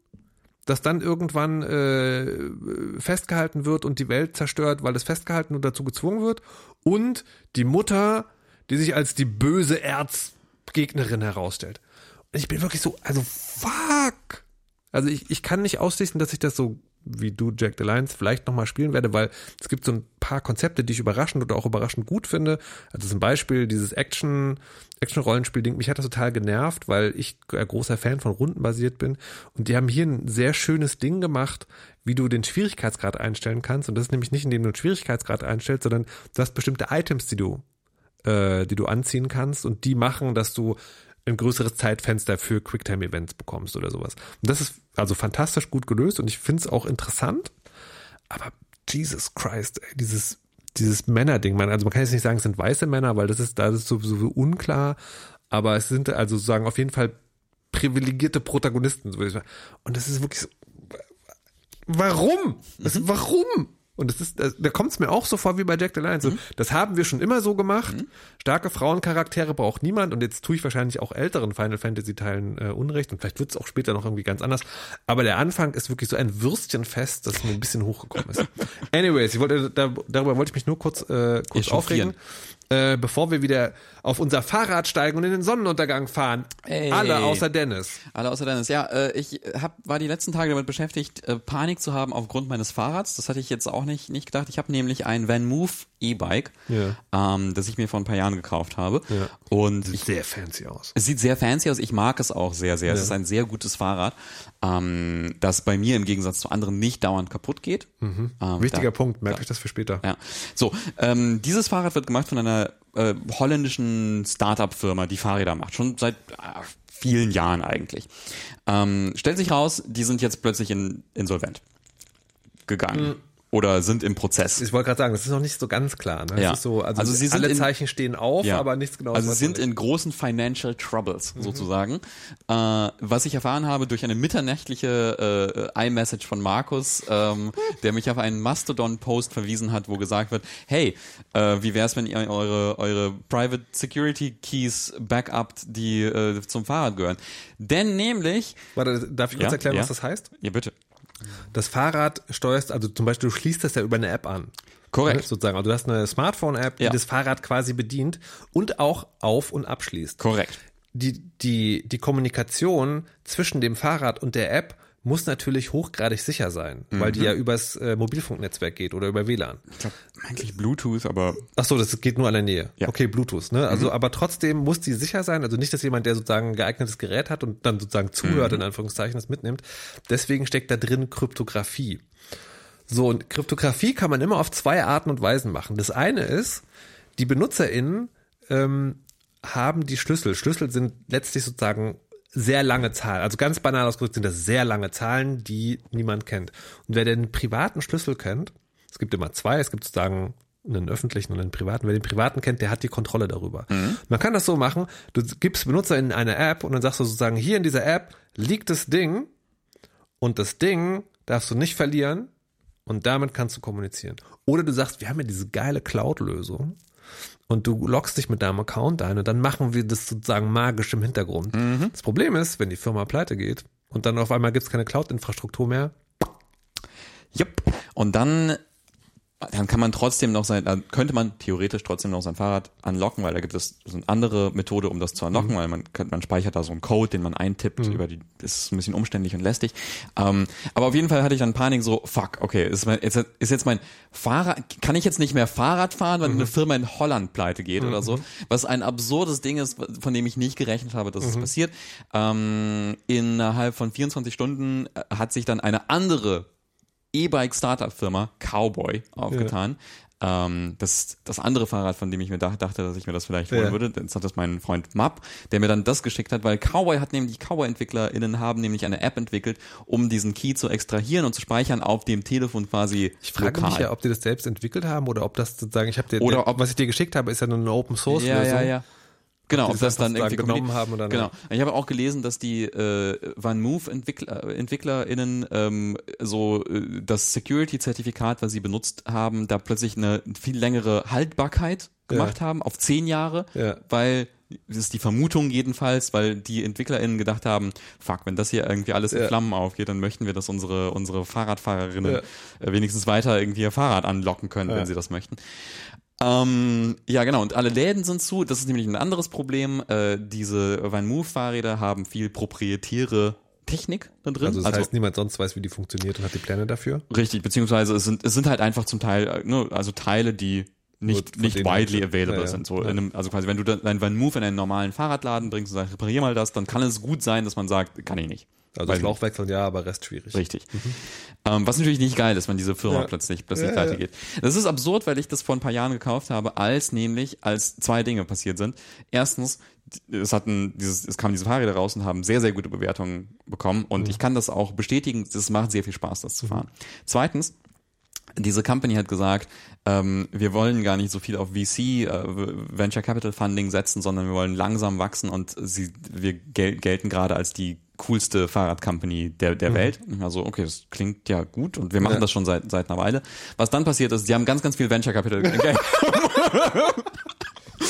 das dann irgendwann äh, festgehalten wird und die Welt zerstört, weil es festgehalten und dazu gezwungen wird, und die Mutter, die sich als die böse Erzgegnerin herausstellt. Und ich bin wirklich so, also fuck. Also ich, ich kann nicht ausschließen, dass ich das so wie du Jack the Lions vielleicht nochmal spielen werde, weil es gibt so ein paar Konzepte, die ich überraschend oder auch überraschend gut finde. Also zum Beispiel dieses Action, Action-Rollenspiel-Ding, mich hat das total genervt, weil ich ein großer Fan von Runden basiert bin. Und die haben hier ein sehr schönes Ding gemacht, wie du den Schwierigkeitsgrad einstellen kannst. Und das ist nämlich nicht, indem du den Schwierigkeitsgrad einstellst, sondern du hast bestimmte Items, die du, äh, die du anziehen kannst und die machen, dass du ein größeres Zeitfenster für Quicktime-Events bekommst oder sowas. Und das ist also fantastisch gut gelöst und ich finde es auch interessant, aber Jesus Christ, ey, dieses, dieses Männerding. Man, also man kann jetzt nicht sagen, es sind weiße Männer, weil das ist, da ist sowieso unklar. Aber es sind also sagen auf jeden Fall privilegierte Protagonisten. Und das ist wirklich so, warum? Das, mhm. Warum? Und das ist, da kommt es mir auch so vor wie bei Jack the Lion. So, mhm. Das haben wir schon immer so gemacht. Mhm. Starke Frauencharaktere braucht niemand. Und jetzt tue ich wahrscheinlich auch älteren Final Fantasy Teilen äh, Unrecht. Und vielleicht wird es auch später noch irgendwie ganz anders. Aber der Anfang ist wirklich so ein Würstchenfest, das mir ein bisschen hochgekommen ist. Anyways, ich wollte, da, darüber wollte ich mich nur kurz, äh, kurz aufregen äh, bevor wir wieder auf unser Fahrrad steigen und in den Sonnenuntergang fahren. Ey. Alle außer Dennis. Alle außer Dennis. Ja, äh, ich hab, war die letzten Tage damit beschäftigt, äh, Panik zu haben aufgrund meines Fahrrads. Das hatte ich jetzt auch nicht, nicht gedacht. Ich habe nämlich ein Van Move E-Bike, ja. ähm, das ich mir vor ein paar Jahren gekauft habe. Ja. Und sieht sehr fancy aus. Es sieht sehr fancy aus. Ich mag es auch sehr, sehr. Ja. Es ist ein sehr gutes Fahrrad, ähm, das bei mir im Gegensatz zu anderen nicht dauernd kaputt geht. Mhm. Ähm, Wichtiger da, Punkt. Merke ich das für später. Ja. So, ähm, dieses Fahrrad wird gemacht von einer äh, holländischen Startup-Firma, die Fahrräder macht. Schon seit äh, vielen Jahren eigentlich. Ähm, stellt sich raus, die sind jetzt plötzlich in, insolvent gegangen. Mhm oder sind im Prozess. Ich wollte gerade sagen, das ist noch nicht so ganz klar. Ne? Ja. So, also, also sie alle in, Zeichen stehen auf, ja. aber nichts genau. Also sie sind in großen Financial Troubles mhm. sozusagen. Äh, was ich erfahren habe durch eine mitternächtliche äh, iMessage von Markus, ähm, der mich auf einen Mastodon-Post verwiesen hat, wo gesagt wird, hey, äh, wie wäre es, wenn ihr eure, eure Private Security Keys backupt, die äh, zum Fahrrad gehören? Denn nämlich... Warte, darf ich kurz ja, erklären, was das heißt? Ja, bitte. Das Fahrrad steuerst, also zum Beispiel, du schließt das ja über eine App an. Korrekt. Sozusagen. Also du hast eine Smartphone-App, die ja. das Fahrrad quasi bedient und auch auf- und abschließt. Korrekt. Die, die, die Kommunikation zwischen dem Fahrrad und der App muss natürlich hochgradig sicher sein, mhm. weil die ja übers äh, Mobilfunknetzwerk geht oder über WLAN. Ich glaube eigentlich Bluetooth, aber ach so, das geht nur an der Nähe. Ja. Okay, Bluetooth, ne? Also, mhm. aber trotzdem muss die sicher sein. Also nicht, dass jemand, der sozusagen ein geeignetes Gerät hat und dann sozusagen zuhört mhm. in Anführungszeichen das mitnimmt. Deswegen steckt da drin Kryptographie. So und Kryptographie kann man immer auf zwei Arten und Weisen machen. Das eine ist, die BenutzerInnen ähm, haben die Schlüssel. Schlüssel sind letztlich sozusagen sehr lange Zahlen. Also ganz banal ausgedrückt sind das sehr lange Zahlen, die niemand kennt. Und wer den privaten Schlüssel kennt, es gibt immer zwei, es gibt sozusagen einen öffentlichen und einen privaten. Wer den privaten kennt, der hat die Kontrolle darüber. Mhm. Man kann das so machen, du gibst Benutzer in eine App und dann sagst du sozusagen, hier in dieser App liegt das Ding und das Ding darfst du nicht verlieren und damit kannst du kommunizieren. Oder du sagst, wir haben ja diese geile Cloud-Lösung und du loggst dich mit deinem Account ein und dann machen wir das sozusagen magisch im Hintergrund. Mhm. Das Problem ist, wenn die Firma pleite geht und dann auf einmal gibt es keine Cloud-Infrastruktur mehr. Jupp. Und dann dann kann man trotzdem noch sein, dann könnte man theoretisch trotzdem noch sein Fahrrad unlocken, weil da gibt es so eine andere Methode, um das zu unlocken, mhm. weil man, man speichert da so einen Code, den man eintippt, mhm. über die, das ist ein bisschen umständlich und lästig. Ähm, aber auf jeden Fall hatte ich dann Panik so, fuck, okay, ist, mein, jetzt, ist jetzt mein Fahrrad, kann ich jetzt nicht mehr Fahrrad fahren, weil mhm. eine Firma in Holland pleite geht oder so, mhm. was ein absurdes Ding ist, von dem ich nicht gerechnet habe, dass es mhm. passiert. Ähm, innerhalb von 24 Stunden äh, hat sich dann eine andere E-Bike-Startup-Firma Cowboy aufgetan. Ja. Ähm, das, das andere Fahrrad, von dem ich mir dachte, dass ich mir das vielleicht holen ja. würde, das hat das mein Freund Map, der mir dann das geschickt hat, weil Cowboy hat nämlich, Cowboy-EntwicklerInnen haben nämlich eine App entwickelt, um diesen Key zu extrahieren und zu speichern auf dem Telefon quasi Ich frage lokal. mich ja, ob die das selbst entwickelt haben oder ob das sozusagen, ich habe dir, oder ob, was ich dir geschickt habe, ist ja nur eine Open-Source-Lösung. Ja, ja, ja. Genau, ob das dann irgendwie genommen haben oder Genau. Ich habe auch gelesen, dass die äh, Van Move Entwickler, EntwicklerInnen ähm, so äh, das Security-Zertifikat, was sie benutzt haben, da plötzlich eine viel längere Haltbarkeit gemacht ja. haben, auf zehn Jahre, ja. weil das ist die Vermutung jedenfalls, weil die EntwicklerInnen gedacht haben, fuck, wenn das hier irgendwie alles in ja. Flammen aufgeht, dann möchten wir, dass unsere, unsere Fahrradfahrerinnen ja. Äh, wenigstens weiter irgendwie ihr Fahrrad anlocken können, ja. wenn sie das möchten. Ähm, ja, genau. Und alle Läden sind zu. Das ist nämlich ein anderes Problem. Äh, diese Van Move Fahrräder haben viel proprietäre Technik da drin. Also das also, heißt, niemand sonst weiß, wie die funktioniert und hat die Pläne dafür? Richtig, beziehungsweise es sind, es sind halt einfach zum Teil, äh, ne, also Teile, die nicht, nicht widely available ja, ja. sind. So ja. einem, also quasi, wenn du dein Van Move in einen normalen Fahrradladen bringst und sagst, reparier mal das, dann kann es gut sein, dass man sagt, kann ich nicht. Also Weil Schlauch wechseln ja, aber Rest schwierig. Richtig. Mhm. Ähm, was natürlich nicht geil ist, wenn diese Firma ja. plötzlich plötzlich ja, pleite ja. geht. Das ist absurd, weil ich das vor ein paar Jahren gekauft habe, als nämlich als zwei Dinge passiert sind. Erstens, es hatten dieses, es kamen diese Fahrräder raus und haben sehr sehr gute Bewertungen bekommen und mhm. ich kann das auch bestätigen. Es macht sehr viel Spaß, das zu fahren. Zweitens diese Company hat gesagt, ähm, wir wollen gar nicht so viel auf VC, äh, Venture Capital Funding setzen, sondern wir wollen langsam wachsen und sie, wir gel gelten gerade als die coolste Fahrradcompany der, der mhm. Welt. Also, okay, das klingt ja gut und wir machen ja. das schon seit, seit einer Weile. Was dann passiert ist, sie haben ganz, ganz viel Venture Capital.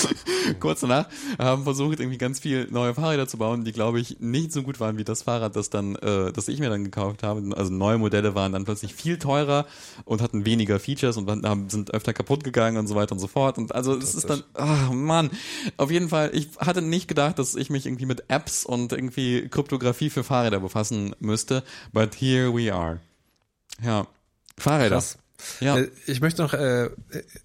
kurz danach haben versucht, irgendwie ganz viel neue Fahrräder zu bauen, die, glaube ich, nicht so gut waren wie das Fahrrad, das dann, äh, das ich mir dann gekauft habe. Also neue Modelle waren dann plötzlich viel teurer und hatten weniger Features und haben, sind öfter kaputt gegangen und so weiter und so fort. Und also es ist dann, ach oh Mann, auf jeden Fall, ich hatte nicht gedacht, dass ich mich irgendwie mit Apps und irgendwie Kryptographie für Fahrräder befassen müsste, but here we are. Ja, Fahrräder. Krass. Ja. Äh, ich möchte noch äh,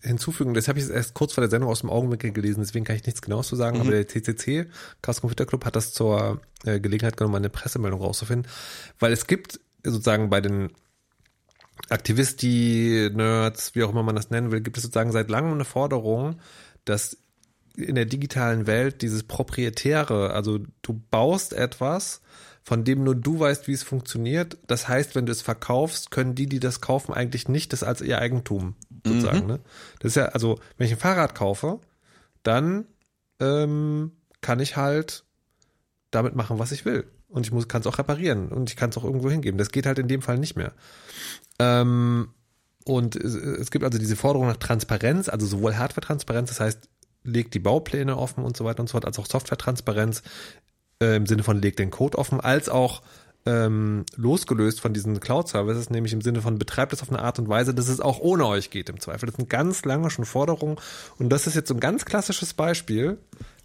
hinzufügen, das habe ich erst kurz vor der Sendung aus dem Augenwinkel gelesen, deswegen kann ich nichts genaues zu sagen, mhm. aber der CCC, Chaos Computer Club, hat das zur äh, Gelegenheit genommen, eine Pressemeldung rauszufinden, weil es gibt sozusagen bei den Aktivisti, Nerds, wie auch immer man das nennen will, gibt es sozusagen seit langem eine Forderung, dass in der digitalen Welt dieses Proprietäre, also du baust etwas, von dem nur du weißt, wie es funktioniert. Das heißt, wenn du es verkaufst, können die, die das kaufen, eigentlich nicht das als ihr Eigentum sozusagen. Mhm. Ne? Das ist ja, also, wenn ich ein Fahrrad kaufe, dann ähm, kann ich halt damit machen, was ich will. Und ich muss, kann es auch reparieren und ich kann es auch irgendwo hingeben. Das geht halt in dem Fall nicht mehr. Ähm, und es, es gibt also diese Forderung nach Transparenz, also sowohl Hardware-Transparenz, das heißt, legt die Baupläne offen und so weiter und so fort, als auch Software-Transparenz äh, im Sinne von legt den Code offen, als auch ähm, losgelöst von diesen Cloud-Services, nämlich im Sinne von betreibt es auf eine Art und Weise, dass es auch ohne euch geht im Zweifel. Das sind ganz lange schon Forderungen und das ist jetzt so ein ganz klassisches Beispiel,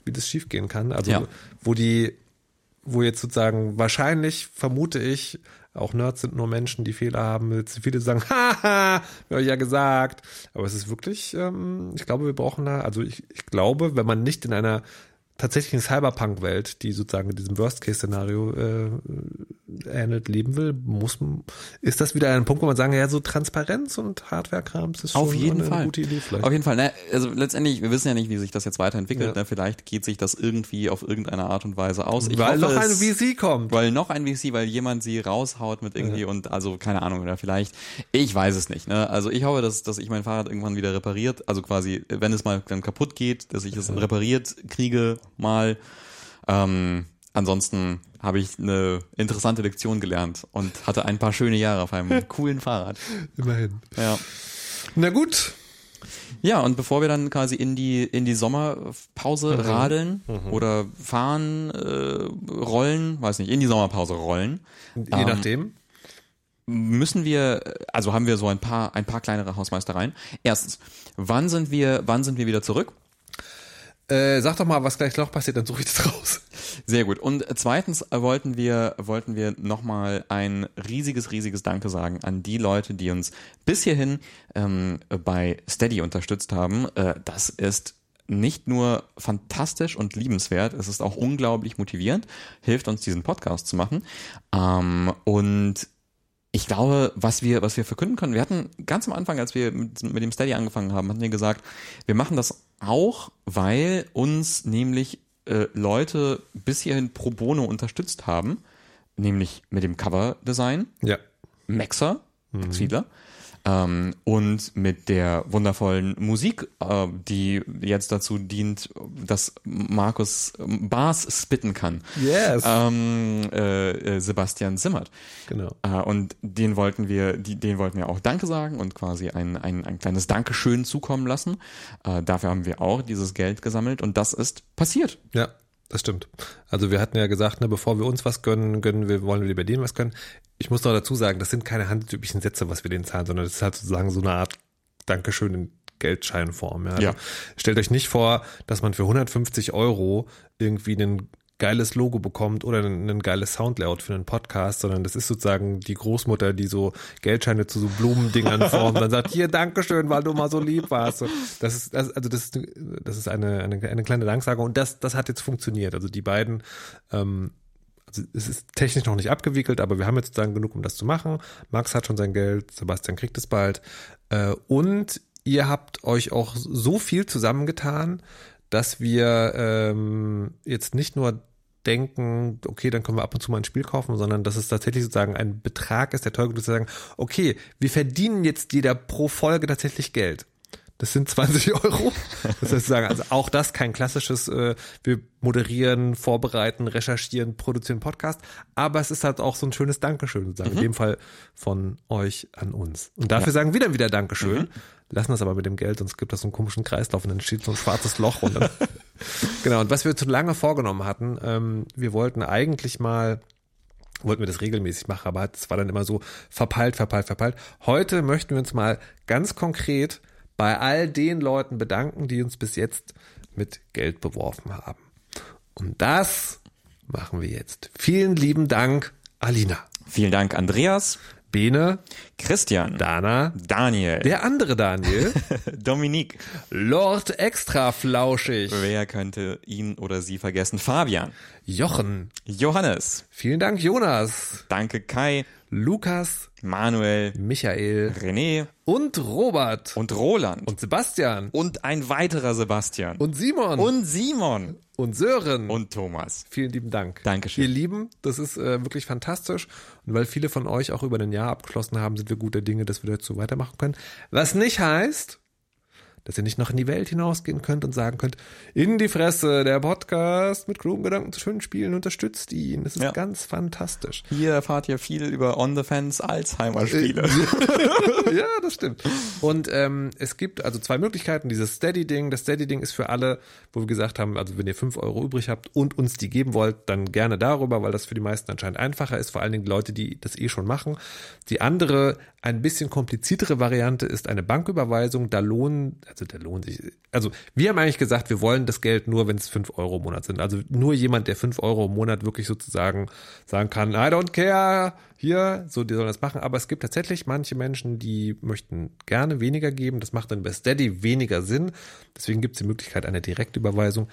wie das schiefgehen kann. Also ja. wo die, wo jetzt sozusagen wahrscheinlich vermute ich, auch Nerds sind nur Menschen, die Fehler haben. Jetzt viele sagen, haha, hab ich ja gesagt. Aber es ist wirklich, ähm, ich glaube, wir brauchen da, also ich, ich glaube, wenn man nicht in einer tatsächlichen Cyberpunk-Welt, die sozusagen in diesem Worst-Case-Szenario äh, ähnelt, leben will, muss ist das wieder ein Punkt, wo man sagen, ja, so Transparenz und Hardware-Krams ist Auf jeden eine Fall. gute Idee vielleicht. Auf jeden Fall. Ne, also letztendlich, wir wissen ja nicht, wie sich das jetzt weiterentwickelt. Ja. Ne, vielleicht geht sich das irgendwie auf irgendeine Art und Weise aus. Ich weil hoffe, noch ein VC kommt. Weil noch ein VC, weil jemand sie raushaut mit irgendwie ja. und also keine Ahnung oder vielleicht, ich weiß es nicht. Ne? Also ich hoffe, dass, dass ich mein Fahrrad irgendwann wieder repariert, also quasi, wenn es mal dann kaputt geht, dass ich es ja. repariert kriege mal. Ähm, ansonsten habe ich eine interessante Lektion gelernt und hatte ein paar schöne Jahre auf einem coolen Fahrrad. Immerhin. Ja. Na gut. Ja, und bevor wir dann quasi in die in die Sommerpause mhm. radeln mhm. oder fahren, äh, rollen, weiß nicht, in die Sommerpause rollen. Je ähm, nachdem. Müssen wir, also haben wir so ein paar ein paar kleinere Hausmeistereien. Erstens, wann sind wir wann sind wir wieder zurück? Äh, sag doch mal, was gleich noch passiert, dann suche ich das raus. Sehr gut. Und zweitens wollten wir, wollten wir nochmal ein riesiges, riesiges Danke sagen an die Leute, die uns bis hierhin ähm, bei Steady unterstützt haben. Äh, das ist nicht nur fantastisch und liebenswert, es ist auch unglaublich motivierend, hilft uns diesen Podcast zu machen. Ähm, und ich glaube, was wir, was wir verkünden können, wir hatten ganz am Anfang, als wir mit, mit dem Steady angefangen haben, hatten wir gesagt, wir machen das auch, weil uns nämlich äh, Leute bis hierhin pro bono unterstützt haben, nämlich mit dem Cover-Design. Ja. Maxer, Max mhm. Fiedler, ähm, und mit der wundervollen Musik, äh, die jetzt dazu dient, dass Markus Bars spitten kann. Yes. Ähm, äh, äh, Sebastian Simmert. Genau. Äh, und den wollten wir, die, den wollten wir auch Danke sagen und quasi ein, ein, ein kleines Dankeschön zukommen lassen. Äh, dafür haben wir auch dieses Geld gesammelt und das ist passiert. Ja. Das stimmt. Also wir hatten ja gesagt, ne, bevor wir uns was gönnen, gönnen wir, wollen wir lieber denen was gönnen. Ich muss noch dazu sagen, das sind keine handtypischen Sätze, was wir denen zahlen, sondern das ist halt sozusagen so eine Art Dankeschön in Geldscheinform. Ja. Also ja. Stellt euch nicht vor, dass man für 150 Euro irgendwie einen geiles Logo bekommt oder ein, ein geiles Soundlayout für einen Podcast, sondern das ist sozusagen die Großmutter, die so Geldscheine zu so Blumendingern formt und dann sagt, hier, Dankeschön, weil du mal so lieb warst. Das ist, das, also das, das ist eine, eine, eine kleine Danksage und das, das hat jetzt funktioniert. Also die beiden, ähm, also es ist technisch noch nicht abgewickelt, aber wir haben jetzt sozusagen genug, um das zu machen. Max hat schon sein Geld, Sebastian kriegt es bald. Äh, und ihr habt euch auch so viel zusammengetan, dass wir ähm, jetzt nicht nur denken, okay, dann können wir ab und zu mal ein Spiel kaufen, sondern dass es tatsächlich sozusagen ein Betrag ist, der teuer genug ist, zu sagen, okay, wir verdienen jetzt jeder pro Folge tatsächlich Geld. Das sind 20 Euro. Das heißt, sagen, also auch das kein klassisches, äh, wir moderieren, vorbereiten, recherchieren, produzieren Podcast, aber es ist halt auch so ein schönes Dankeschön sozusagen, mhm. in dem Fall von euch an uns. Und dafür ja. sagen wir dann wieder Dankeschön, mhm. lassen das aber mit dem Geld, sonst gibt das so einen komischen Kreislauf und dann steht so ein schwarzes Loch und dann, genau. Und was wir zu lange vorgenommen hatten, ähm, wir wollten eigentlich mal wollten wir das regelmäßig machen, aber es war dann immer so verpeilt, verpeilt, verpeilt. Heute möchten wir uns mal ganz konkret bei all den Leuten bedanken, die uns bis jetzt mit Geld beworfen haben. Und das machen wir jetzt. Vielen lieben Dank, Alina. Vielen Dank, Andreas. Bene, Christian, Dana, Daniel, der andere Daniel, Dominik, Lord Extra Flauschig. Wer könnte ihn oder sie vergessen? Fabian, Jochen, Johannes. Vielen Dank, Jonas. Danke, Kai. Lukas, Manuel, Michael, René und Robert und Roland und Sebastian und ein weiterer Sebastian und Simon und Simon und Sören und Thomas. Vielen lieben Dank. Dankeschön. Ihr Lieben, das ist äh, wirklich fantastisch und weil viele von euch auch über ein Jahr abgeschlossen haben, sind wir guter Dinge, dass wir dazu weitermachen können. Was nicht heißt, dass ihr nicht noch in die Welt hinausgehen könnt und sagen könnt, in die Fresse, der Podcast mit klugen Gedanken zu schönen Spielen unterstützt ihn. Das ist ja. ganz fantastisch. Hier erfahrt ihr viel über On the Fence Alzheimer-Spiele. ja, das stimmt. Und ähm, es gibt also zwei Möglichkeiten. Dieses Steady-Ding. Das Steady-Ding ist für alle, wo wir gesagt haben, also wenn ihr fünf Euro übrig habt und uns die geben wollt, dann gerne darüber, weil das für die meisten anscheinend einfacher ist. Vor allen Dingen die Leute, die das eh schon machen. Die andere, ein bisschen kompliziertere Variante ist eine Banküberweisung. Da lohnen, also der lohnt sich. Also wir haben eigentlich gesagt, wir wollen das Geld nur, wenn es fünf Euro im Monat sind. Also nur jemand, der fünf Euro im Monat wirklich sozusagen sagen kann, I don't care, hier, so, die sollen das machen. Aber es gibt tatsächlich manche Menschen, die möchten gerne weniger geben. Das macht dann bei Steady weniger Sinn. Deswegen gibt es die Möglichkeit einer Direktüberweisung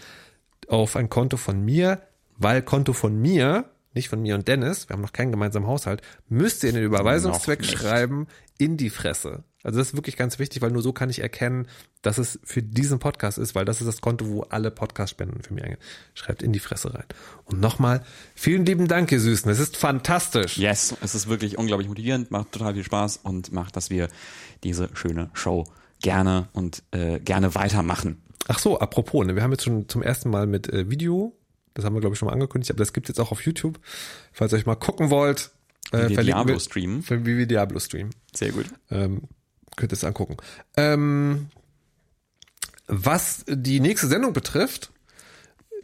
auf ein Konto von mir, weil Konto von mir nicht von mir und Dennis, wir haben noch keinen gemeinsamen Haushalt, müsst ihr in den Überweisungszweck schreiben, in die Fresse. Also das ist wirklich ganz wichtig, weil nur so kann ich erkennen, dass es für diesen Podcast ist, weil das ist das Konto, wo alle Podcast-Spenden für mich eingehen. Schreibt in die Fresse rein. Und nochmal, vielen lieben Dank, ihr Süßen. Es ist fantastisch. Yes, es ist wirklich unglaublich motivierend, macht total viel Spaß und macht, dass wir diese schöne Show gerne und äh, gerne weitermachen. Ach so, apropos, ne, wir haben jetzt schon zum ersten Mal mit äh, Video, das haben wir glaube ich schon mal angekündigt, aber das gibt jetzt auch auf YouTube, falls ihr euch mal gucken wollt. Äh, wie wir Diablo streamen. Wie wir Diablo streamen. Sehr gut. Ähm, könnt ihr es angucken. Ähm, was die nächste Sendung betrifft,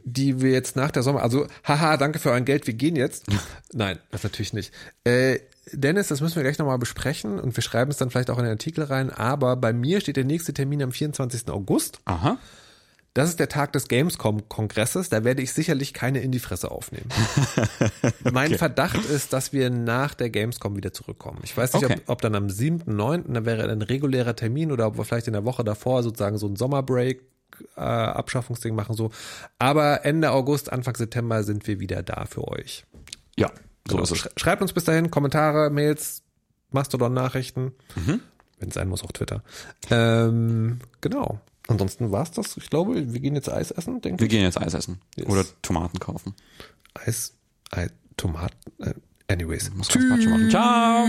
die wir jetzt nach der Sommer, also haha, danke für euer Geld, wir gehen jetzt. Nein, das natürlich nicht. Äh, Dennis, das müssen wir gleich nochmal besprechen und wir schreiben es dann vielleicht auch in den Artikel rein, aber bei mir steht der nächste Termin am 24. August. Aha. Das ist der Tag des Gamescom-Kongresses. Da werde ich sicherlich keine in die Fresse aufnehmen. okay. Mein Verdacht ist, dass wir nach der Gamescom wieder zurückkommen. Ich weiß nicht, okay. ob, ob, dann am 7.9., da wäre ein regulärer Termin oder ob wir vielleicht in der Woche davor sozusagen so ein Sommerbreak äh, Abschaffungsding machen so. Aber Ende August, Anfang September sind wir wieder da für euch. Ja, so genau. ist es. Schreibt uns bis dahin Kommentare, Mails, Mastodon-Nachrichten. Mhm. Wenn es sein muss, auch Twitter. Ähm, genau. Ansonsten war's das. Ich glaube, wir gehen jetzt Eis essen, denke Wir gehen jetzt Eis essen. Yes. Oder Tomaten kaufen. Eis, Eis Tomaten, äh, anyways. Muss Tschüss. Ciao.